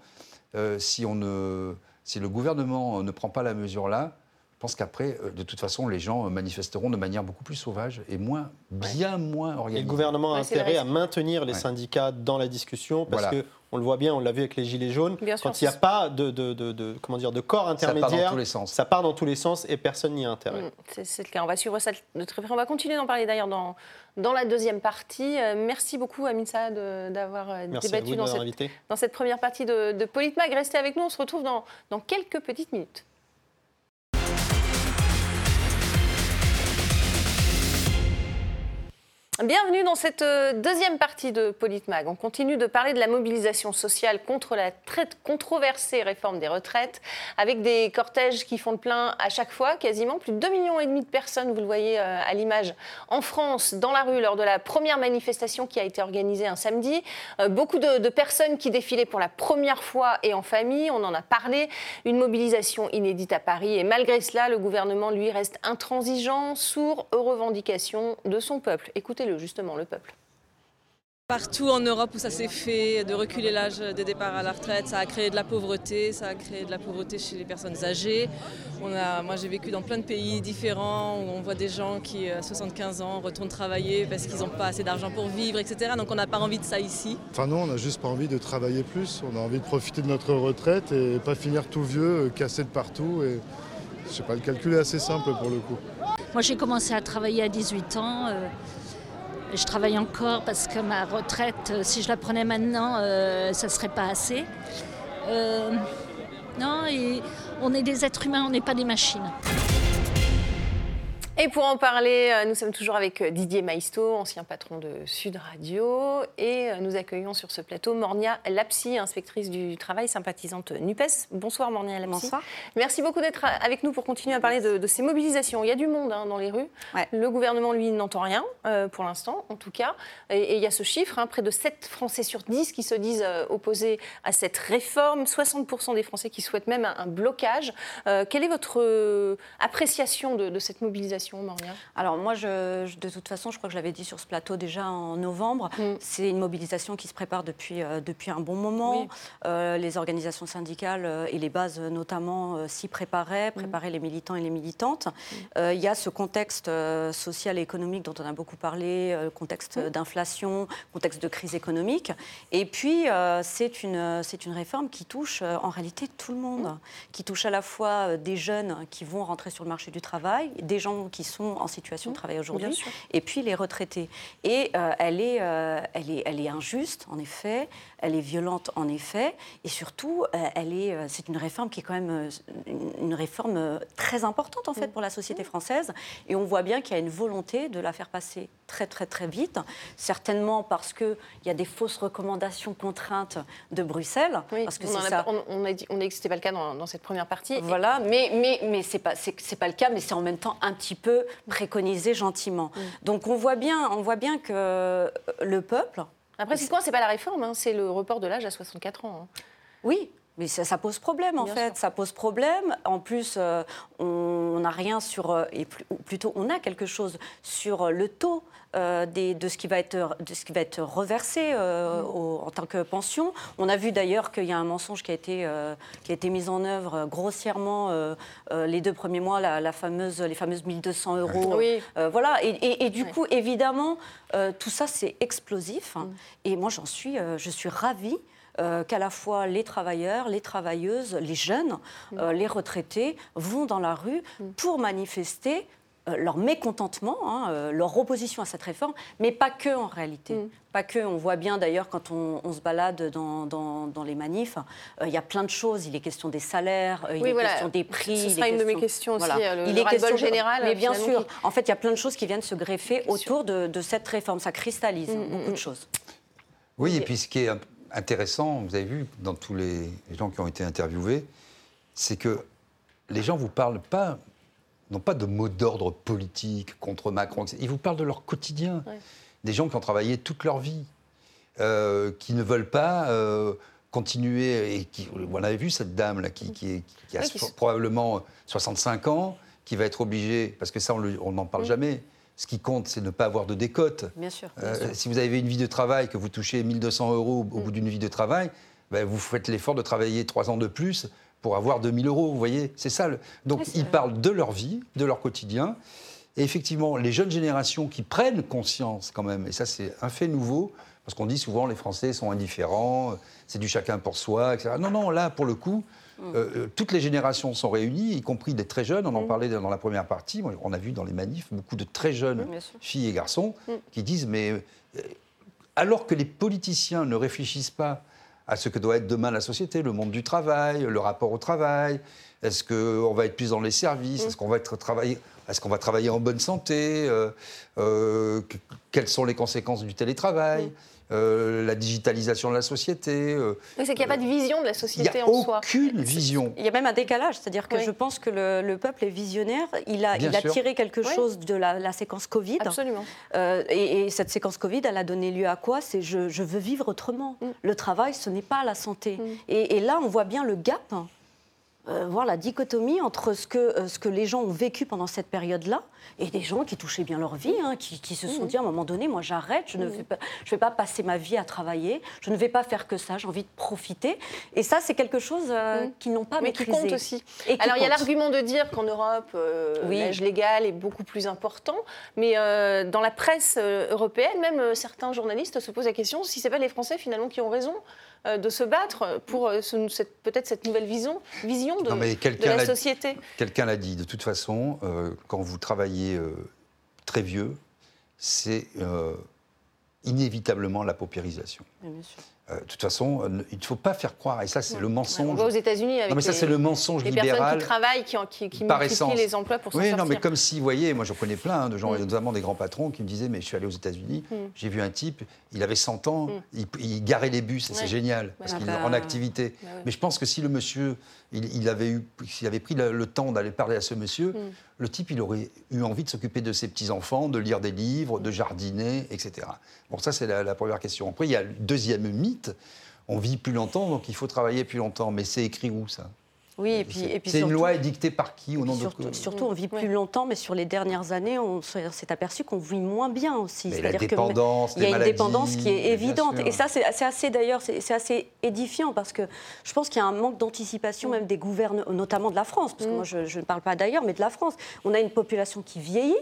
euh, si, on ne, si le gouvernement ne prend pas la mesure là, je pense qu'après, euh, de toute façon, les gens manifesteront de manière beaucoup plus sauvage et moins, bien moins organisée. Et le gouvernement a intérêt à maintenir les syndicats dans la discussion parce que on le voit bien, on l'a vu avec les gilets jaunes. quand il n'y a pas de, de, comment dire, de corps intermédiaire, ça part dans tous les sens, ça part dans tous les sens et personne n'y a intérêt. Mm, c'est le cas. On va suivre ça de très près. On va continuer d'en parler d'ailleurs dans, dans la deuxième partie. Euh, merci beaucoup, Aminsa, d'avoir euh, débattu dans, cette, dans cette première partie de, de Politmag. Restez avec nous, on se retrouve dans, dans quelques petites minutes. Bienvenue dans cette euh, deuxième partie de Politmag. On continue de parler de la mobilisation sociale contre la très controversée réforme des retraites, avec des cortèges qui font le plein à chaque fois, quasiment plus de 2,5 millions et demi de personnes, vous le voyez euh, à l'image, en France, dans la rue, lors de la première manifestation qui a été organisée un samedi. Euh, beaucoup de, de personnes qui défilaient pour la première fois et en famille, on en a parlé. Une mobilisation inédite à Paris, et malgré cela, le gouvernement, lui, reste intransigeant, sourd aux revendications de son peuple. Écoutez justement, le peuple. Partout en Europe où ça s'est fait, de reculer l'âge de départ à la retraite, ça a créé de la pauvreté, ça a créé de la pauvreté chez les personnes âgées. On a, moi j'ai vécu dans plein de pays différents où on voit des gens qui à 75 ans retournent travailler parce qu'ils n'ont pas assez d'argent pour vivre, etc. Donc on n'a pas envie de ça ici. Enfin non, on n'a juste pas envie de travailler plus, on a envie de profiter de notre retraite et pas finir tout vieux, cassé de partout. Et je sais pas, le calcul est assez simple pour le coup. Moi j'ai commencé à travailler à 18 ans. Euh, je travaille encore parce que ma retraite, euh, si je la prenais maintenant, euh, ça ne serait pas assez. Euh, non, on est des êtres humains, on n'est pas des machines. Et pour en parler, euh, nous sommes toujours avec euh, Didier Maisto, ancien patron de Sud Radio, et euh, nous accueillons sur ce plateau Mornia Lapsi, inspectrice du travail, sympathisante NUPES. Bonsoir Mornia Lapsi. Bonsoir. Merci beaucoup d'être avec nous pour continuer à parler de, ces mobilisations. Il y a du monde hein, dans les rues. Le gouvernement, lui, n'entend rien, pour l'instant, en tout cas. Et, il y a ce chiffre, hein, près de 7 Français sur 10 qui se disent opposés à cette réforme, 60% des Français qui souhaitent même un, blocage. quelle est votre appréciation de cette mobilisation alors moi, je, de toute façon, je crois que je l'avais dit sur ce plateau déjà en novembre, mm. c'est une mobilisation qui se prépare depuis, euh, depuis un bon moment. Euh, les organisations syndicales euh, et les bases notamment s'y préparaient, mm. préparaient les militants et les militantes. Mm. Il y a ce contexte social et économique dont on a beaucoup parlé, contexte d'inflation, contexte de crise économique. Et puis, c'est une, c'est une réforme qui touche en réalité tout le monde, qui touche à la fois des jeunes qui vont rentrer sur le marché du travail, des gens qui sont en situation de travail bien aujourd'hui, et puis les retraités. Et euh, elle, est, euh, elle, est, elle est injuste, en effet, elle est violente, en effet, et surtout, euh, elle est, c'est une réforme qui est quand même une, réforme très importante, en fait, pour la société française. Et on voit bien qu'il y a une volonté de la faire passer très, très, très vite, certainement parce qu'il y a des fausses recommandations contraintes de Bruxelles. parce que c'est a ça. pas- on- on a dit, on a que c'était pas le cas dans, dans cette première partie. Voilà, mais, mais, mais ce n'est pas, c'est- c'est pas le cas, mais c'est en même temps un petit peu préconisé gentiment. Donc on voit bien, on voit bien que euh, le peuple... Après, c'est quoi C'est pas la réforme, hein, c'est le report de l'âge à 64 ans. hein. Oui, mais ça, ça pose problème en Bien fait. sûr. Ça pose problème. En plus, euh, on n'a rien sur, euh, et plus- ou plutôt on a quelque chose sur euh, le taux. euh, des- de, ce qui va être, de ce qui va être reversé euh, Mm. au- en tant que pension. On a vu d'ailleurs qu'il y a un mensonge qui a été, qui a été mis en œuvre grossièrement les deux premiers mois, la, la fameuse, les fameuses 1200 euros. Oui. Voilà, et, et- et du coup, évidemment, tout ça, c'est explosif. Mm. hein. Et moi, j'en suis, je suis ravie euh, qu'à la fois les travailleurs, les travailleuses, les jeunes, Mm. euh, les retraités vont dans la rue pour manifester euh, leur mécontentement, hein, leur opposition à cette réforme, mais pas que en réalité. Mm. Pas que. On voit bien d'ailleurs quand on, on se balade dans, dans- dans les manifs, euh, il y a plein de choses. Il est question des salaires, euh, il Oui, est voilà. question des prix. Ce sera une de mes questions aussi, euh, le- il le est question de- général, Mais bien sûr. qui- En fait, il y a plein de choses qui viennent se greffer autour de, de cette réforme. Ça cristallise Mm, beaucoup de choses. Oui, et puis ce qui est intéressant, vous avez vu dans tous les gens qui ont été interviewés, c'est que les gens vous parlent pas, non pas de mots d'ordre politique contre Macron, ils vous parlent de leur quotidien. Ouais. Des gens qui ont travaillé toute leur vie, euh, qui ne veulent pas euh, continuer. Et qui, on avait vu cette dame là qui, qui, est- qui a Ouais, probablement 65 ans, qui va être obligée, parce que ça on n'en parle Mm. jamais. Ce qui compte, c'est ne pas avoir de décote. Bien sûr. bien Euh, sûr. si vous avez une vie de travail, que vous touchez 1200 euros au bout d'une vie de travail, ben, vous faites l'effort de travailler trois ans de plus pour avoir 2000 euros, vous voyez C'est ça. le- Donc, Oui, ils vrai. parlent de leur vie, de leur quotidien. Et effectivement, les jeunes générations qui prennent conscience quand même, et ça c'est un fait nouveau, parce qu'on dit souvent les Français sont indifférents, euh, c'est du chacun pour soi, etc. Non, non, là, pour le coup, euh, euh, toutes les générations sont réunies, y compris des très jeunes. On en parlait dans la première partie. On a vu dans les manifs beaucoup de très jeunes filles et garçons Mm. qui disent mais euh, alors que les politiciens ne réfléchissent pas à ce que doit être demain la société, le monde du travail, le rapport au travail, est-ce qu'on va être plus dans les services, est-ce qu'on va être travailler est-ce qu'on va travailler en bonne santé euh, euh, que- Quelles sont les conséquences du télétravail? Euh, La digitalisation de la société euh, Oui, c'est qu'il n'y a pas de vision de la Il n'y société a en soi. aucune vision. Il y a même un décalage, c'est-à-dire que Oui. je pense que le, le peuple est visionnaire. Il a, il tiré quelque Oui. chose de la, la séquence Covid. Absolument. Euh, et, et cette séquence Covid, elle a donné lieu à quoi? C'est je, je veux vivre autrement. Mm. Le travail, ce n'est pas la santé. Mm. Et, et là, on voit bien le gap, hein, euh, voir la dichotomie entre ce que, euh, ce que les gens ont vécu pendant cette période-là et des gens qui touchaient bien leur vie, hein, qui, qui se Mm. sont dit à un moment donné, moi j'arrête, je ne vais pas, je vais pas passer ma vie à travailler, je ne vais pas faire que ça, j'ai envie de profiter. Et ça, c'est quelque chose euh, Mm. qu'ils n'ont pas Mais qui compte aussi. Et qui Alors, il y a l'argument de dire qu'en Europe, euh, Oui. l'âge légal est beaucoup plus important, mais dans la presse européenne, même certains journalistes se posent la question si c'est pas les Français finalement qui ont raison de se battre pour euh, ce- cette- peut-être cette nouvelle vision, vision de, Non, mais de la société. Quelqu'un l'a dit, de toute façon, euh, quand vous travaillez euh, très vieux, c'est euh, inévitablement la paupérisation. Bien sûr. Euh, de toute façon, euh, il ne faut pas faire croire, et ça c'est le On mensonge. voit aux États-Unis avec non mais ça les, c'est le mensonge les personnes libéral. qui travaillent, qui, qui, qui multiplient les emplois pour Oui, sortir. non, mais comme si, vous voyez, moi je connais plein hein, de gens, Mm. notamment des grands patrons, qui me disaient Mais je suis allé aux États-Unis, Mm. j'ai vu un type, il avait 100 ans, Mm. il, il garait les bus, c'est génial, parce Ah qu'il est bah, en activité. bah ouais. Mais je pense que si le monsieur, il, il avait, eu, s'il avait pris le, le temps d'aller parler à ce monsieur, Mm. Le type, il aurait eu envie de s'occuper de ses petits-enfants, de lire des livres, de jardiner, etc. Bon, ça, c'est la, la première question. Après, il y a le deuxième mythe. On vit plus longtemps, donc il faut travailler plus longtemps. Mais c'est écrit où, ça? Oui, et puis, et puis C'est une loi édictée par qui, au nom de Surtout, quoi surtout, on vit plus longtemps, mais sur les dernières années, on s'est aperçu qu'on vit moins bien aussi. C'est-à-dire que dépendance, il y a une dépendance qui est évidente. Et ça, c'est assez d'ailleurs, c'est c'est assez édifiant parce que je pense qu'il y a un manque d'anticipation même des gouvernements, notamment de la France, parce que Mm. moi je, je ne parle pas d'ailleurs, mais de la France. On a une population qui vieillit,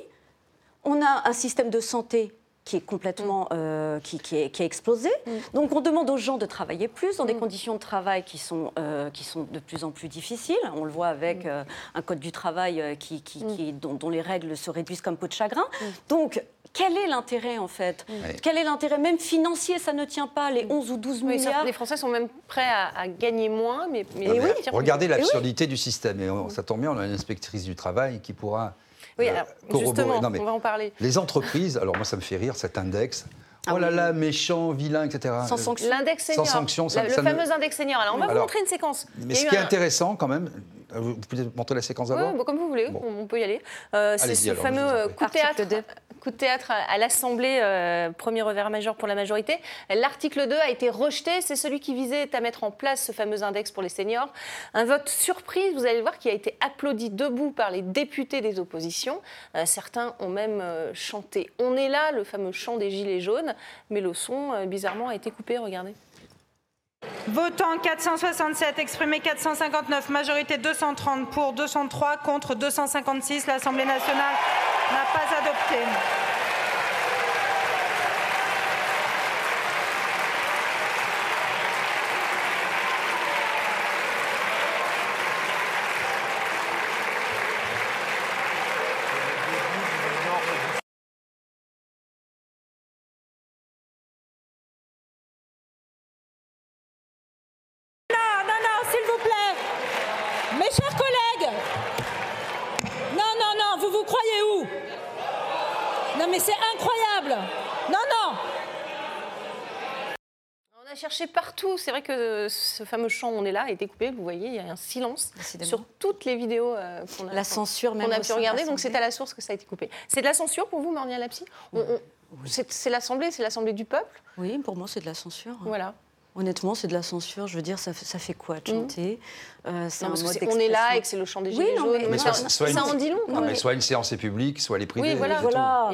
on a un système de santé qui est complètement euh, qui, qui, est, qui, a explosé. Mm. Donc on demande aux gens de travailler plus dans des mm. conditions de travail qui sont, euh, qui sont de plus en plus difficiles. On le voit avec mm. euh, un code du travail qui, qui dont, dont, les règles se réduisent comme peau de chagrin. Donc quel est l'intérêt en fait? Quel est l'intérêt? Même financier Ça ne tient pas les 11 ou 12 milliards. les Français sont même prêts à, gagner moins, mais, mais, oui. regardez l'absurdité du système. Et ça tombe bien, on a une inspectrice du travail qui pourra oui, alors, justement, on va en parler. Les entreprises, alors moi ça me fait rire cet index. Ah oh là là, méchant, vilain, etc. Sans sanction. L'index senior. Sans sanction. Ça, le fameux index senior. Alors, on va vous montrer une séquence. Mais ce qui est intéressant, quand même, vous pouvez montrer la séquence d'abord Oui, comme vous voulez, on peut y aller. Euh, c'est ce fameux euh, coup de théâtre coup de théâtre à l'Assemblée, euh, premier revers majeur pour la majorité. L'article 2 a été rejeté. C'est celui qui visait à mettre en place ce fameux index pour les seniors. Un vote surprise, vous allez le voir, qui a été applaudi debout par les députés des oppositions. Euh, certains ont même euh, chanté On est là, le fameux chant des Gilets jaunes. Mais le son, bizarrement, a été coupé. Regardez. Votant 467, exprimé 459, majorité 230 pour, 203 contre, 256. L'Assemblée nationale n'a pas adopté. Cherché partout. C'est vrai que ce fameux chant On est là a été coupé. Vous voyez, il y a un silence sur toutes les vidéos euh, qu'on a, la censure même a pu regarder. Donc c'est à la source que ça a été coupé. C'est de la censure pour vous, Mornia Lapsi C'est l'Assemblée, c'est l'Assemblée du peuple? Oui, pour moi c'est de la censure. Voilà. Honnêtement, c'est de la censure. Je veux dire, ça, ça fait quoi de mmh. chanter euh, On est là et que c'est le chant des Gilets jaunes. Mais, ça, en dit long. Non, mais soit une séance est publique, soit elle est privée. Oui, voilà. voilà,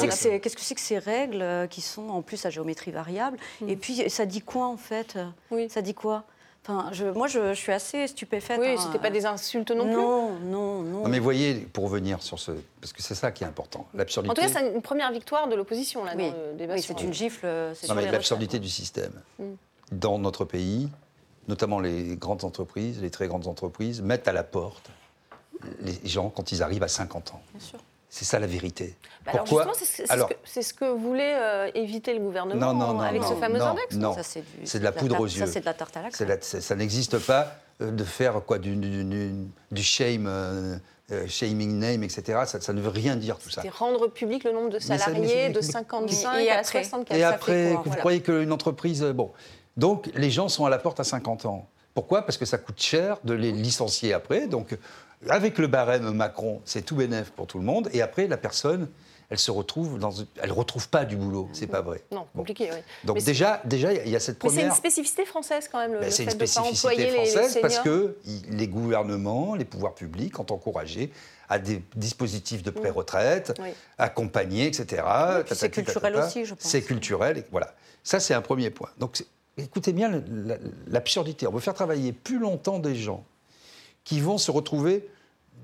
Qu'est-ce que c'est que ces règles euh, qui sont en plus à géométrie variable? Mmh. Et puis, ça dit quoi en fait? Oui. Ça dit quoi? Enfin, je, moi, je, suis assez stupéfaite. Oui, ce n'était pas des insultes non, plus. Non, non, non. mais voyez, pour revenir sur ce, parce que c'est ça qui est important, l'absurdité. En tout cas, c'est une première victoire de l'opposition là oui. Oui, c'est une gifle. Non, mais l'absurdité du système mm. dans notre pays, notamment les grandes entreprises, les très grandes entreprises, mettent à la porte les gens quand ils arrivent à 50 ans. Bien sûr. C'est ça la vérité. Bah Pourquoi alors justement, c'est ce, que voulait euh, éviter le gouvernement non, non, avec ce fameux index. Non, c'est de la poudre aux yeux. Ça, c'est de la tarte à la Ça n'existe pas euh, de faire quoi, du, du, shame, euh, shaming name, etc. Ça, ne veut rien dire tout ça. C'est rendre public le nombre de salariés de 55 à 64. Et après, vous croyez qu'une entreprise... Bon, donc les gens sont à la porte à 50 ans. Pourquoi? Parce que ça coûte cher de les licencier après. Donc avec le barème Macron, c'est tout bénef pour tout le monde. Et après, la personne, elle se retrouve dans, elle retrouve pas du boulot. C'est pas vrai. Non, compliqué. Oui. Donc déjà, déjà, il y a cette première. Mais c'est une spécificité française quand même. Ben, c'est une spécificité française parce que les gouvernements, les pouvoirs publics ont encouragé à des dispositifs de mm. pré-retraite, accompagnés, etc. c'est culturel aussi, je pense. C'est culturel, et voilà. Ça, c'est un premier point. Donc, écoutez bien l'absurdité. On veut faire travailler plus longtemps des gens qui vont se retrouver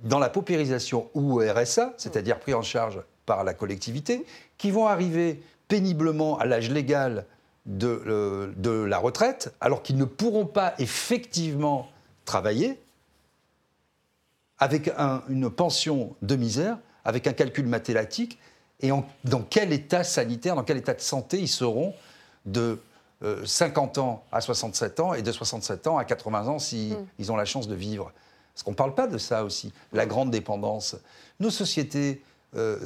dans la paupérisation ou au RSA, c'est-à-dire pris en charge par la collectivité, qui vont arriver péniblement à l'âge légal de, euh, de, la retraite, alors qu'ils ne pourront pas effectivement travailler, avec une pension de misère, avec un calcul mathématique, et dans quel état sanitaire, dans quel état de santé ils seront de 50 euh, ans à 67 ans et de 67 ans à 80 ans s'ils si mm. ont la chance de vivre. Parce qu'on ne parle pas de ça aussi, la grande dépendance. Nos sociétés, euh,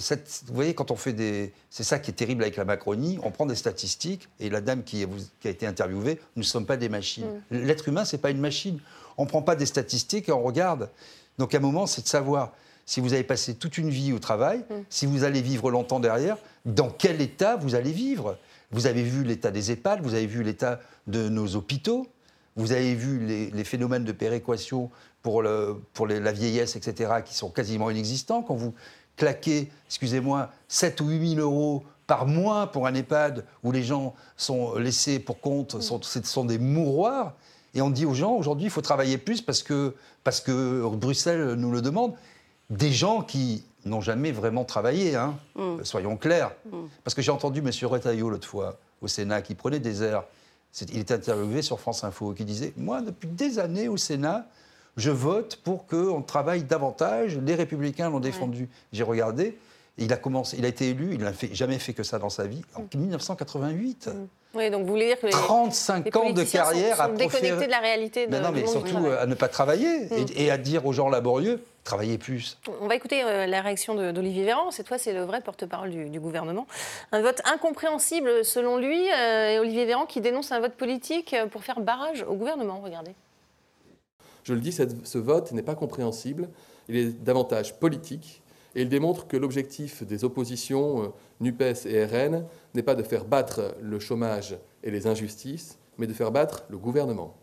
vous voyez, quand on fait des... C'est ça qui est terrible avec la Macronie, on prend des statistiques, et la dame qui, a été interviewée, nous ne sommes pas des machines. Mm. L'être humain, ce n'est pas une machine. On ne prend pas des statistiques et on regarde. Donc à un moment, c'est de savoir si vous avez passé toute une vie au travail, mm. si vous allez vivre longtemps derrière, dans quel état vous allez vivre. Vous avez vu l'état des EHPAD, vous avez vu l'état de nos hôpitaux, vous avez vu les, les phénomènes de péréquation pour, le, pour la vieillesse, etc., qui sont quasiment inexistants. Quand vous claquez, excusez-moi, 7 ou 8 000 euros par mois pour un EHPAD où les gens sont laissés pour compte, sont, ce sont des mouroirs, et on dit aux gens, aujourd'hui, il faut travailler plus parce que, parce que Bruxelles nous le demande. Des gens qui n'ont jamais vraiment travaillé, hein, Mm. soyons clairs. Mm. Parce que j'ai entendu M. Retailleau l'autre fois au Sénat qui prenait des airs. Il était interviewé sur France Info qui disait Moi, depuis des années au Sénat, je vote pour qu'on travaille davantage. Les Républicains l'ont défendu. J'ai regardé. Il a, commencé, il a été élu, il n'a jamais fait que ça dans sa vie, en 1988. Oui, donc vous voulez dire que les, 35 les ans de politiciens sont- carrière sont, à déconnectés proférer- de la réalité de, Mais non, mais surtout euh, à ne pas travailler Mm. et, et à dire aux gens laborieux travaillez plus. On va écouter euh, la réaction d'Olivier Véran. Cette fois, c'est le vrai porte-parole du, du gouvernement. Un vote incompréhensible selon lui. euh, et Olivier Véran qui dénonce un vote politique pour faire barrage au gouvernement. Regardez. Je le dis, ce vote n'est pas compréhensible, il est davantage politique, et il démontre que l'objectif des oppositions euh, NUPES et RN n'est pas de faire battre le chômage et les injustices, mais de faire battre le gouvernement.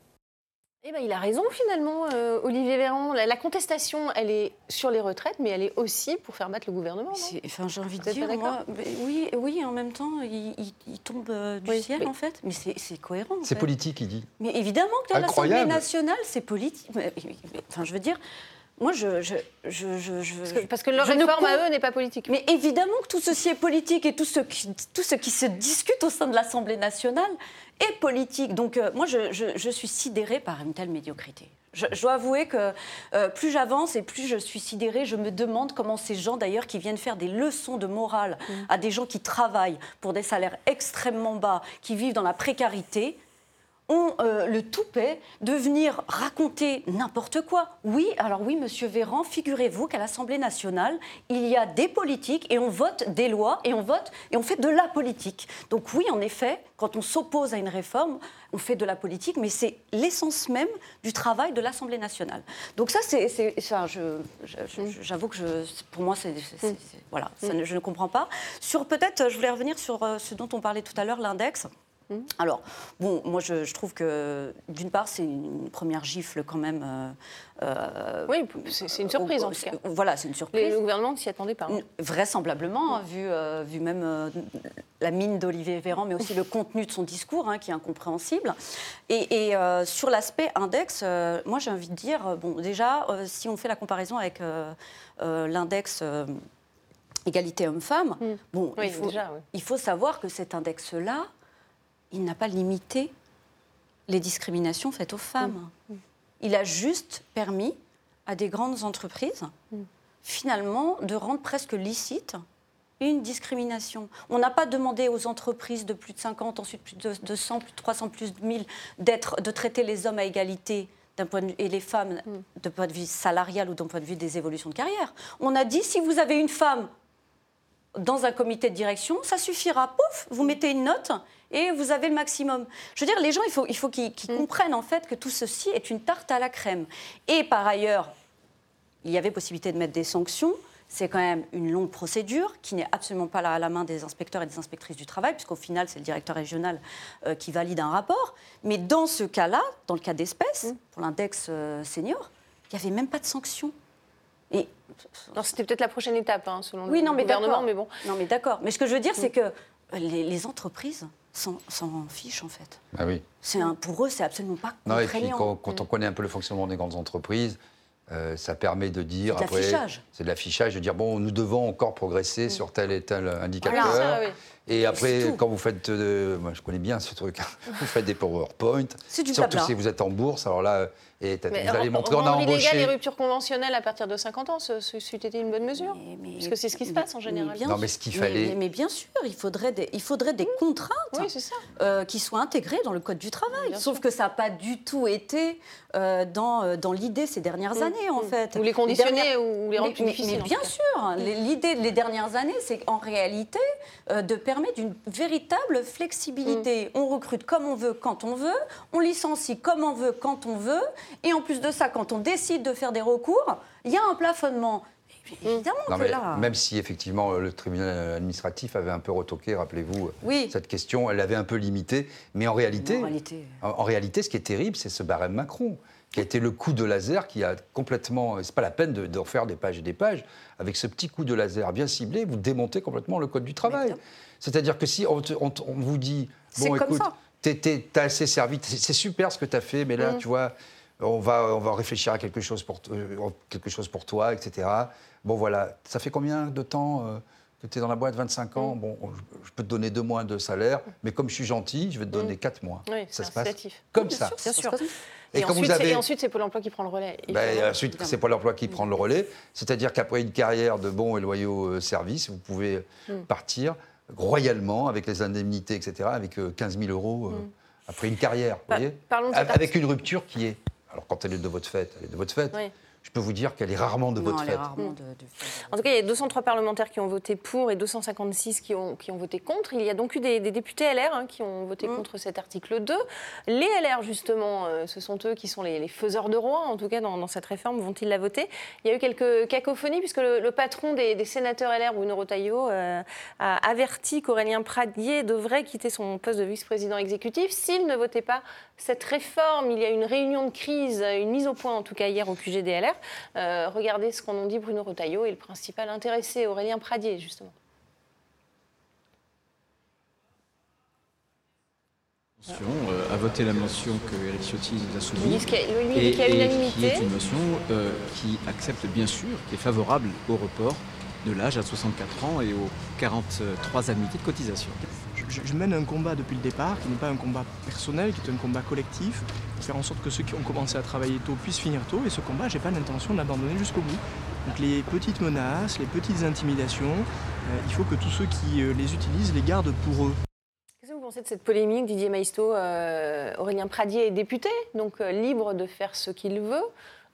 Eh ben, il a raison finalement, euh, Olivier Véran. La, la contestation, elle est sur les retraites, mais elle est aussi pour faire battre le gouvernement. Enfin, j'ai envie de dire, moi, oui, oui, en même temps, il, il- il tombe euh, du Oui, ciel, oui. en fait. Mais c'est cohérent. en C'est politique, il dit. Mais évidemment que l'Assemblée nationale, c'est politique. Enfin, je veux dire, moi, je. je, je, je- Parce que, leur réforme à eux n'est pas politique. Mais évidemment que tout ceci est politique et tout ce qui, tout ce qui se discute au sein de l'Assemblée nationale est politique. Donc euh, moi, je, je- je suis sidérée par une telle médiocrité. Je, dois avouer que euh, plus j'avance et plus je suis sidérée, je me demande comment ces gens d'ailleurs qui viennent faire des leçons de morale à des gens qui travaillent pour des salaires extrêmement bas, qui vivent dans la précarité, ont euh, le toupet de venir raconter n'importe quoi. Oui, alors oui, monsieur Véran, figurez-vous qu'à l'Assemblée nationale, il y a des politiques et on vote des lois et on vote et on fait de la politique. Donc oui, en effet, quand on s'oppose à une réforme, on fait de la politique, mais c'est l'essence même du travail de l'Assemblée nationale. Donc ça, c'est, j'avoue que pour moi, c'est, voilà, je ne comprends pas. Sur peut-être, je voulais revenir sur euh, ce dont on parlait tout à l'heure, l'index. Alors, bon, moi je, je trouve que d'une part c'est une première gifle quand même. euh, euh, Oui, c'est une surprise en tout cas. Voilà, c'est une surprise. Le gouvernement ne s'y attendait pas. hein. Vraisemblablement, hein, vu, euh, vu même la mine d'Olivier Véran, mais aussi le contenu de son discours, hein, qui est incompréhensible. Et, et, sur l'aspect index, moi j'ai envie de dire, bon, déjà, si on fait la comparaison avec l'index égalité homme-femme, bon, Hmm. Oui, il, faut, déjà, il faut savoir que cet index-là, il n'a pas limité les discriminations faites aux femmes. Hmm. Il a juste permis à des grandes entreprises, Hmm. finalement, de rendre presque licite une discrimination. On n'a pas demandé aux entreprises de plus de 50, ensuite plus de 200, plus de 300, plus de 1000, d'être, de traiter les hommes à égalité d'un point de vue, et les femmes d'un point de vue salarial ou d'un point de vue des évolutions de carrière. On a dit, si vous avez une femme dans un comité de direction, ça suffira. Pouf, vous mettez une note et vous avez le maximum. Je veux dire, les gens, il faut, il faut qu'ils qu'ils comprennent en fait que tout ceci est une tarte à la crème. Et par ailleurs, il y avait possibilité de mettre des sanctions. C'est quand même une longue procédure qui n'est absolument pas à la main des inspecteurs et des inspectrices du travail, puisqu'au final, c'est le directeur régional euh, qui valide un rapport. Mais dans ce cas-là, dans le cas d'espèce, pour l'index euh, senior, il n'y avait même pas de sanctions. Et Non, c'était peut-être la prochaine étape, hein, selon oui, le non, mais gouvernement, d'accord. mais bon. Non, mais d'accord. Mais ce que je veux dire, Mm. c'est que les, les entreprises s'en fichent, en fait. Ah oui. C'est un, pour eux, c'est absolument pas Non, et puis contraignant. quand, quand on connaît un peu le fonctionnement des grandes entreprises, euh, ça permet de dire C'est de l'affichage. c'est de l'affichage, de dire bon, nous devons encore progresser sur tel et tel indicateur. Voilà. Ça, oui. Et après, quand vous faites, euh, moi je connais bien ce truc, hein. vous faites des PowerPoint. C'est du Surtout blabla. si vous êtes en bourse, alors là, et Mais vous allez montrer, on a illégal les embauché. ruptures conventionnelles à partir de 50 ans, ce, ce, c'eût été une bonne mesure Parce que c'est ce qui se passe en général. bien Non, sûr. mais ce qu'il Mais- fallait- Mais, mais bien sûr, il faudrait des, il faudrait des contraintes Oui, euh, qui soient intégrées dans le Code du travail. Sauf que ça n'a pas du tout été euh, dans, euh, dans l'idée ces dernières Mm, années, en mm. fait. Ou les conditionner dernières- ou les rendre Mais- plus mais- difficiles, Mais en bien sûr, les- l'idée les dernières années, c'est en réalité euh, de permettre une véritable flexibilité. Mm. On recrute comme on veut, quand on veut, on licencie comme on veut, quand on veut, et en plus de ça, quand on décide de faire des recours, il y a un plafonnement. Évidemment Non, que là... Même si effectivement le tribunal administratif avait un peu retoqué, rappelez-vous, Oui. cette question, elle l'avait un peu limitée. Mais en réalité, En réalité- en, en réalité, ce qui est terrible, c'est ce barème Macron, qui a été le coup de laser qui a complètement. C'est pas la peine de, de refaire des pages et des pages. Avec ce petit coup de laser bien ciblé, vous démontez complètement le code du travail. C'est-à-dire que si on, te- on on vous dit C'est bon, comme écoute, t'as assez servi, c'est super ce que tu as fait, mais là, Mm. tu vois. On va, on va réfléchir à quelque chose, pour, euh, quelque chose pour toi, etc. Bon, voilà. Ça fait combien de temps euh, que tu es dans la boîte? 25 ans? Mm. Bon, je- je peux te donner deux mois de salaire, mais comme je suis gentil, je vais te donner Mm. quatre mois. Oui, ça c'est se passe comme Bien ça. sûr, bien sûr. Et ensuite, vous avez- c'est- et ensuite, c'est Pôle emploi qui prend le relais. Ben, ensuite, c'est Pôle emploi qui prend le relais. C'est-à-dire qu'après une carrière de bons et loyaux euh, services, vous pouvez Mm. partir royalement avec les indemnités, etc., avec euh, 15 000 euros euh, après une carrière. vous voyez? Mm. parlons de Avec cette avec une rupture qui est. Alors, quand elle est de votre fait, elle est de votre fait. Oui. Je peux vous dire qu'elle est rarement de Non, votre elle est fait. rarement Mm. de, de- En tout cas, il y a 203 parlementaires qui ont voté pour et 256 qui ont, qui ont voté contre. Il y a donc eu des, des députés LR hein, qui ont voté contre cet article 2. Les LR, justement, euh, ce sont eux qui sont les, les faiseurs de roi, en tout cas, dans, dans cette réforme. Vont-ils la voter? Il y a eu quelques cacophonies, puisque le, le patron des, des sénateurs LR, Bruno Retailleau, euh, a averti qu'Aurélien Pradier devrait quitter son poste de vice-président exécutif s'il ne votait pas cette réforme. Il y a une réunion de crise, une mise au point, en tout cas, hier au QG des LR. Euh, regardez ce qu'en ont dit Bruno Retailleau et le principal intéressé, Aurélien Pradier, justement. euh, a voté la motion que Eric Ciotti nous a soumise. et- qui est une motion euh, qui accepte bien sûr, qui est favorable au report de l'âge à 64 ans et aux 43 annuités de cotisation. Je, mène un combat depuis le départ, qui n'est pas un combat personnel, qui est un combat collectif, faire en sorte que ceux qui ont commencé à travailler tôt puissent finir tôt. Et ce combat, j'ai pas l'intention de l'abandonner jusqu'au bout. Donc les petites menaces, les petites intimidations, euh, il faut que tous ceux qui euh, les utilisent les gardent pour eux. Qu'est-ce que vous pensez de cette polémique, Didier Maisto? Euh, Aurélien Pradier est député, donc libre de faire ce qu'il veut.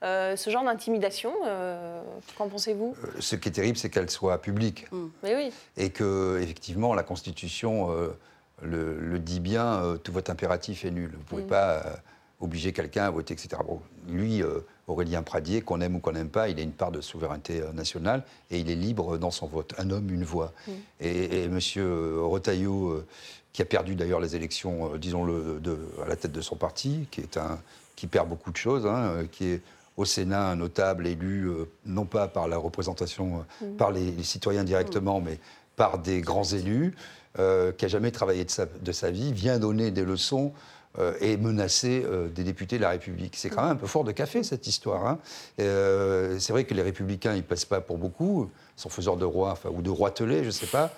Euh, ce genre d'intimidation, euh, qu'en pensez-vous? Ce qui est terrible, c'est qu'elle soit publique. Mais oui. Et que, effectivement, la Constitution euh, le, le dit bien, euh, tout vote impératif est nul. Vous ne pouvez Mm. pas euh, obliger quelqu'un à voter, etc. Bon, lui, euh, Aurélien Pradier, qu'on aime ou qu'on n'aime pas, il a une part de souveraineté euh, nationale et il est libre dans son vote. Un homme, une voix. Mm. Et, et M. Retailleau, euh, qui a perdu d'ailleurs les élections, euh, disons-le, à la tête de son parti, qui, est un, qui perd beaucoup de choses, hein, euh, qui est au Sénat un notable élu, euh, non pas par la représentation, euh, Mm. par les, les citoyens directement, mais par des grands élus, euh, qui a jamais travaillé de sa, de sa vie, vient donner des leçons et menacer euh, des députés de la République. C'est quand même un peu fort de café, cette histoire. hein. Euh, c'est vrai que les Républicains, ils ne pèsent pas pour beaucoup, ils sont faiseurs de rois, enfin, ou de roitelets, je ne sais pas.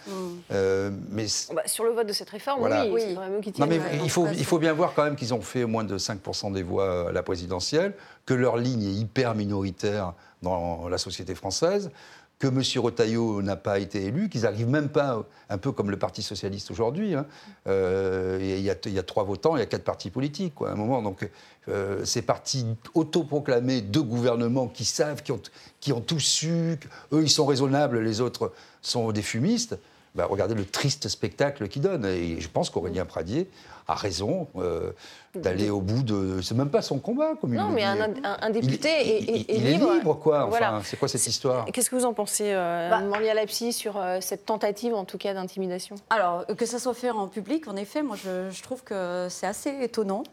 Euh, mais Bah, Sur le vote de cette réforme, Voilà. oui, qui non, tiennent. mais euh, il faut, en il faut bien voir quand même qu'ils ont fait moins de 5% des voix à la présidentielle, que leur ligne est hyper minoritaire dans la société française, que M. Retailleau n'a pas été élu, qu'ils n'arrivent même pas, un peu comme le Parti socialiste aujourd'hui. hein. Euh, Il y, a- trois votants, il y a quatre partis politiques, à un moment. Donc, euh, ces partis autoproclamés de gouvernement qui savent, qui ont, qui ont tous su, eux, ils sont raisonnables, les autres sont des fumistes. Bah, regardez le triste spectacle qu'ils donnent. Et je pense qu'Aurélien Pradier a raison euh, d'aller au bout de. C'est même pas son combat, comme il Non, le mais un, un- un député il, est, il- est- est il est libre. libre, quoi. Enfin, Voilà. c'est quoi cette histoire Qu'est-ce que vous en pensez, euh, Bah- Lapsi, sur euh, cette tentative, en tout cas, d'intimidation? Alors, que ça soit fait en public, en effet, moi, je, je trouve que c'est assez étonnant.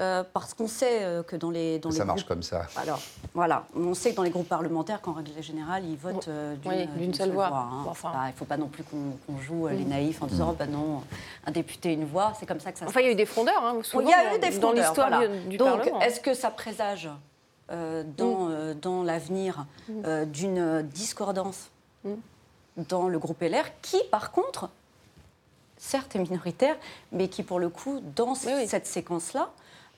Euh, parce qu'on sait euh, que dans les, dans Ça les marche groupes- comme ça. Alors, voilà, on sait que dans les groupes parlementaires, qu'en règle générale, ils votent euh, d'une Oui, d'une seule voix. hein. Enfin. Pas- il ne faut pas non plus qu'on qu'on joue euh, les Mm. naïfs en disant, bah non, un député, une voix, c'est comme ça que ça se Enfin, il y a eu des frondeurs, hein, souvent, il y a eu des dans frondeurs, l'histoire voilà. du, du Donc, Parlement. est-ce que ça présage euh, dans, Mm. euh, dans l'avenir euh, d'une discordance Mm. dans le groupe LR, qui, par contre, certes est minoritaire, mais qui, pour le coup, dans cette séquence-là,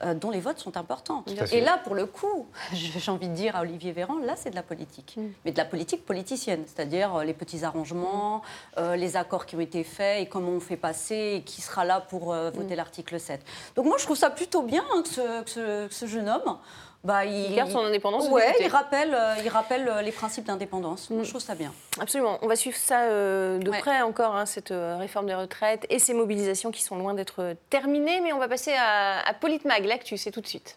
euh, dont les votes sont importants. Et là, pour le coup, j'ai envie de dire à Olivier Véran, là, c'est de la politique. Mais de la politique politicienne, c'est-à-dire euh, les petits arrangements, euh, les accords qui ont été faits et comment on fait passer et qui sera là pour euh, voter l'article 7. Donc moi, je trouve ça plutôt bien hein, que, ce, que ce- que ce jeune homme... Bah, Il garde son indépendance Ouais, il rappelle, euh, il rappelle euh, les principes d'indépendance. Moi, Je trouve ça bien. Absolument. On va suivre ça euh, de près encore, hein, cette euh, réforme des retraites et ces mobilisations qui sont loin d'être terminées. Mais on va passer à, à Politmag, l'actu, c'est tout de suite.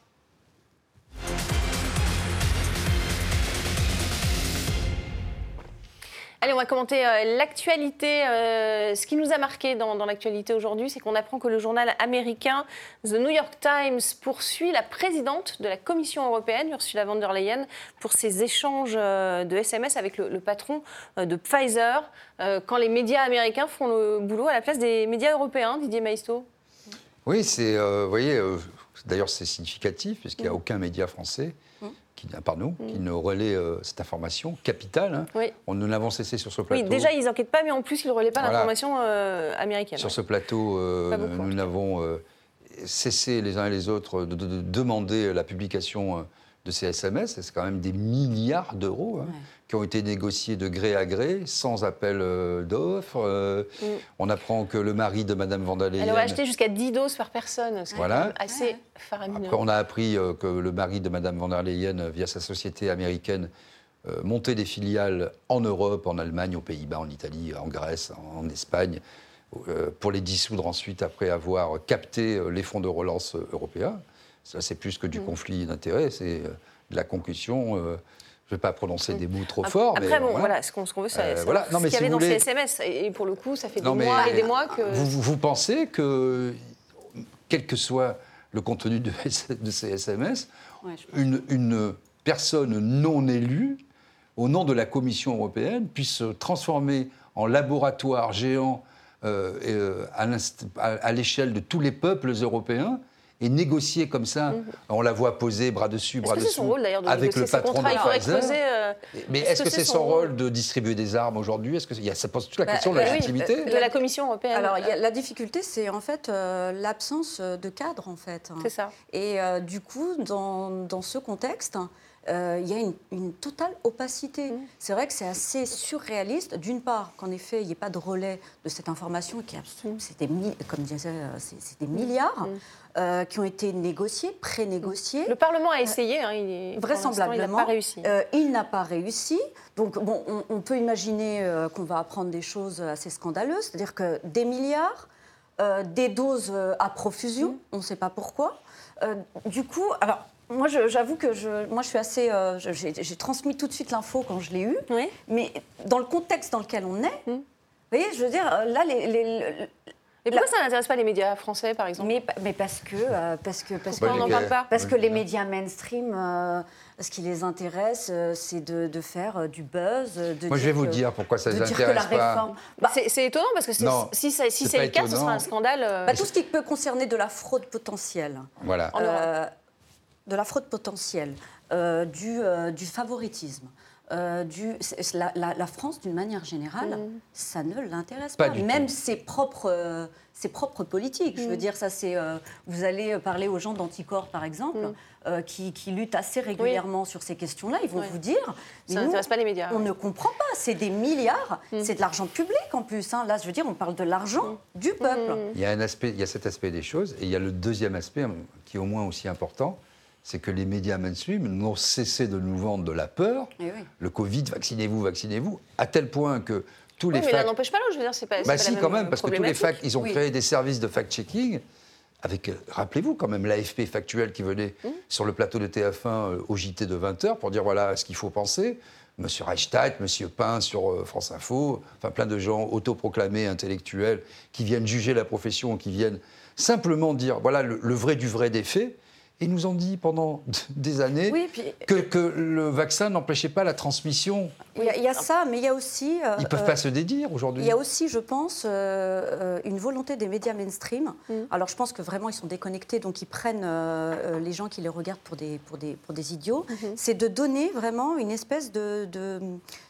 Allez, on va commenter euh, l'actualité. Euh, ce qui nous a marqué dans, dans l'actualité aujourd'hui, c'est qu'on apprend que le journal américain The New York Times poursuit la présidente de la Commission européenne, Ursula von der Leyen, pour ses échanges euh, de SMS avec le, le patron de Pfizer, quand les médias américains font le boulot à la place des médias européens, Didier Maisto. Oui, c'est, vous voyez, D'ailleurs, c'est significatif, puisqu'il n'y a aucun média français, qui, à part nous, qui ne relaie euh, cette information capitale. hein. Oui. On nous l'avons cessé sur ce Oui, plateau. déjà, ils n'enquêtent pas, mais en plus, ils ne relaient pas Voilà. l'information euh, américaine. Sur ouais. ce plateau, euh, beaucoup, nous n'avons euh, cessé les uns et les autres de, de- de demander la publication de ces SMS. C'est quand même des milliards d'euros hein, qui ont été négociés de gré à gré, sans appel euh, d'offres. Euh, Mm. On apprend que le mari de Madame van der Leyen... Elle aurait acheté jusqu'à 10 doses par personne, ce qui Voilà. est assez faramineux. Après, on a appris euh, que le mari de Madame van der Leyen, euh, via sa société américaine, euh, montait des filiales en Europe, en Allemagne, aux Pays-Bas, en Italie, en Grèce, en, Espagne, euh, pour les dissoudre ensuite après avoir capté les fonds de relance européens. Ça, c'est plus que du Mm. conflit d'intérêts, c'est de la concussion. Euh, je ne vais pas prononcer des mots trop forts, Après, mais bon, voilà, ce qu'on veut, c'est Euh, voilà. Ce qu'il y si avait dans ces SMS. Et pour le coup, ça fait des Non, mois et des mois que. Vous, pensez que, quel que soit le contenu de, de ces SMS, Ouais, une, une personne non élue, au nom de la Commission européenne, puisse se transformer en laboratoire géant euh, euh, à l'échelle de tous les peuples européens et négocier comme ça, on la voit poser bras dessus, bras que c'est dessous, son rôle d'ailleurs de avec négocier le patron contrats de Pfizer. euh, Mais est-ce que c'est son rôle de distribuer des armes aujourd'hui? Est-ce que il y a- ça pose toute la Bah, question de bah la oui, légitimité de la Commission européenne Alors, il y a- la difficulté, c'est en fait euh, l'absence de cadre, en fait. C'est ça. Et euh, du coup, dans, dans ce contexte, euh, il y a une, une totale opacité. Mmh. C'est vrai que c'est assez surréaliste, d'une part, qu'en effet, il n'y ait pas de relais de cette information, qui est absolument- c'est des, mi- comme disait, euh, c'est des milliards euh, qui ont été négociés, pré-négociés. Le Parlement a essayé, hein, il est- Vraisemblablement. il n'a pas réussi. Euh, il n'a pas réussi. Donc, bon, on, on peut imaginer euh, qu'on va apprendre des choses assez scandaleuses, c'est-à-dire que des milliards, des doses à profusion, Mm. on ne sait pas pourquoi. Du coup, alors. Moi, j'avoue que je, moi, je suis assez. euh, j'ai transmis tout de suite l'info quand je l'ai eue. Mais dans le contexte dans lequel on est, vous voyez, je veux dire, euh, là, les. les- le- Mais pourquoi ça n'intéresse pas les médias français, par exemple? Mais, mais parce que euh, parce que parce on n'en parle pas? parce que les médias mainstream, euh, ce qui les intéresse, euh, c'est de, de faire euh, du buzz. De Moi, je vais vous que- dire pourquoi ça de les intéresse pas. réforme- Bah, c'est étonnant parce que Non, si, ça- si c'est le cas, ce sera un scandale. euh, Bah, tout ce qui peut concerner de la fraude potentielle. Voilà. De la fraude potentielle, euh, du, euh, du favoritisme. euh, du, la, la- la France, d'une manière générale, ça ne l'intéresse Pas pas. Même ses propres, euh, ses propres politiques. Je veux Mm. dire, ça c'est. euh, vous allez parler aux gens d'anticorps, par exemple, Mm. euh, qui, qui luttent assez régulièrement sur ces questions-là. Ils vont vous dire. Ça n'intéresse pas les médias. On ne comprend pas. C'est des milliards. C'est de l'argent public en plus. hein. Là, je veux dire, on parle de l'argent du peuple. Il y a un aspect, il y a cet aspect des choses, et il y a le deuxième aspect qui est au moins aussi important, c'est que les médias mainstream n'ont cessé de nous vendre de la peur. Eh oui. Le Covid, vaccinez-vous, vaccinez-vous, à tel point que tous Oui, les mais facs. n'empêche pas l'autre, je veux dire, c'est pas. Bah pas si, la quand même parce que tous les facs, ils ont Oui. créé des services de fact-checking. Avec, euh, rappelez-vous quand même, l'AFP factuel qui venait Mmh. sur le plateau de TF1 euh, au JT de 20h pour dire voilà ce qu'il faut penser. Monsieur Reichstadt, Monsieur Pain sur euh, France Info, enfin plein de gens autoproclamés intellectuels qui viennent juger la profession, qui viennent simplement dire voilà le, le vrai du vrai des faits. Et nous ont dit pendant des années Oui, puis- que, que le vaccin n'empêchait pas la transmission. Il y, a- il y a ça, mais il y a aussi. euh, Ils ne peuvent euh, pas se dédire aujourd'hui. Il y a aussi, je pense, euh, euh, une volonté des médias mainstream. Mm. Alors, je pense que vraiment, ils sont déconnectés, donc ils prennent euh, euh, les gens qui les regardent pour des, pour des, pour des idiots. Mhm. C'est de donner vraiment une espèce de, de,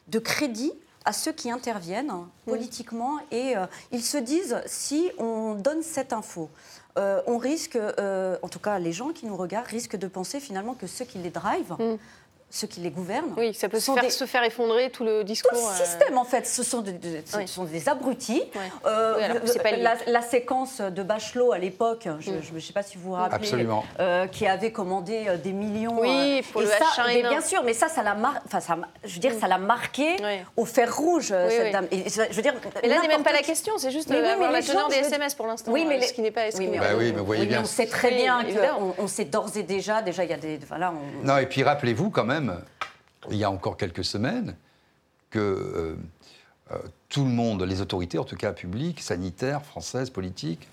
de crédit à ceux qui interviennent Mm. politiquement et euh, ils se disent si on donne cette info, euh, on risque, euh, en tout cas les gens qui nous regardent risquent de penser finalement que ceux qui les drivent, ceux qui les gouvernent, Mm. Oui, ça peut se sont faire, des- se faire effondrer tout le discours. tout le euh, système, en fait, ce sont, ce Oui. sont des abrutis. Euh, Oui, alors, le- c'est pas la, séquence de Bachelot à l'époque, je Mm. ne sais pas si vous vous rappelez, Absolument. euh, qui avait commandé euh, des millions. Oui, euh, pour et le ça, H1N1. mais Bien sûr, mais ça, ça l'a mar- enfin, ça, je veux dire, ça l'a marqué au fer rouge, euh, Mm. Oui, cette dame. Et, je veux dire, Mais là, n'est même pas la question, c'est juste Mais euh, oui, mais avoir la les teneur gens, des SMS pour l'instant. Oui, mais euh, les- ce qui n'est pas. ce Oui, mais Bah oui, mais vous voyez bien. on sait très bien on sait d'ores et déjà, déjà, il y a des. Non, et puis rappelez-vous quand même, il y a encore quelques semaines, que euh, euh, tout le monde, les autorités, en tout cas publiques, sanitaires, françaises, politiques,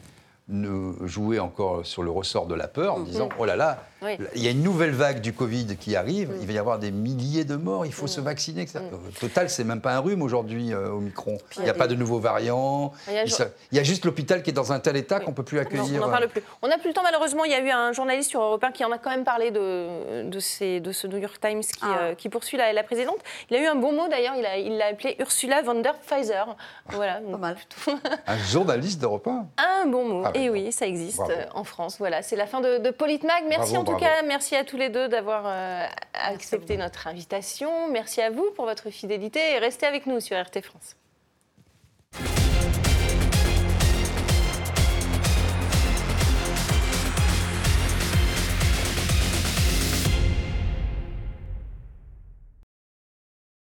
nous jouer encore sur le ressort de la peur en Mm. disant oh là là, Oui. il y a une nouvelle vague du Covid qui arrive, il va y avoir des milliers de morts, il faut Mm. se vacciner. etc. Au total, c'est même pas un rhume aujourd'hui euh, au micron. Puis Il n'y a des- pas de nouveaux variants. Il y a- Il ça- il y a juste l'hôpital qui est dans un tel état qu'on peut plus Non, accueillir. on n'en euh, parle plus. On n'a plus le temps, malheureusement. Il y a eu un journaliste sur Europe 1 qui en a quand même parlé de, de, ces- de ce New York Times qui, Ah. euh, qui poursuit la, la présidente. Il a eu un bon mot d'ailleurs. Il l'a il l'a appelé Ursula von der Pfizer. Voilà. Pas mal. Un journaliste d'Europe 1. Un bon mot. Ah, eh oui, ça existe euh, en France. Voilà, c'est la fin de, de Politmag. Merci en tout cas, merci à tous les deux d'avoir euh, accepté notre invitation. Merci à vous pour votre fidélité et restez avec nous sur RT France.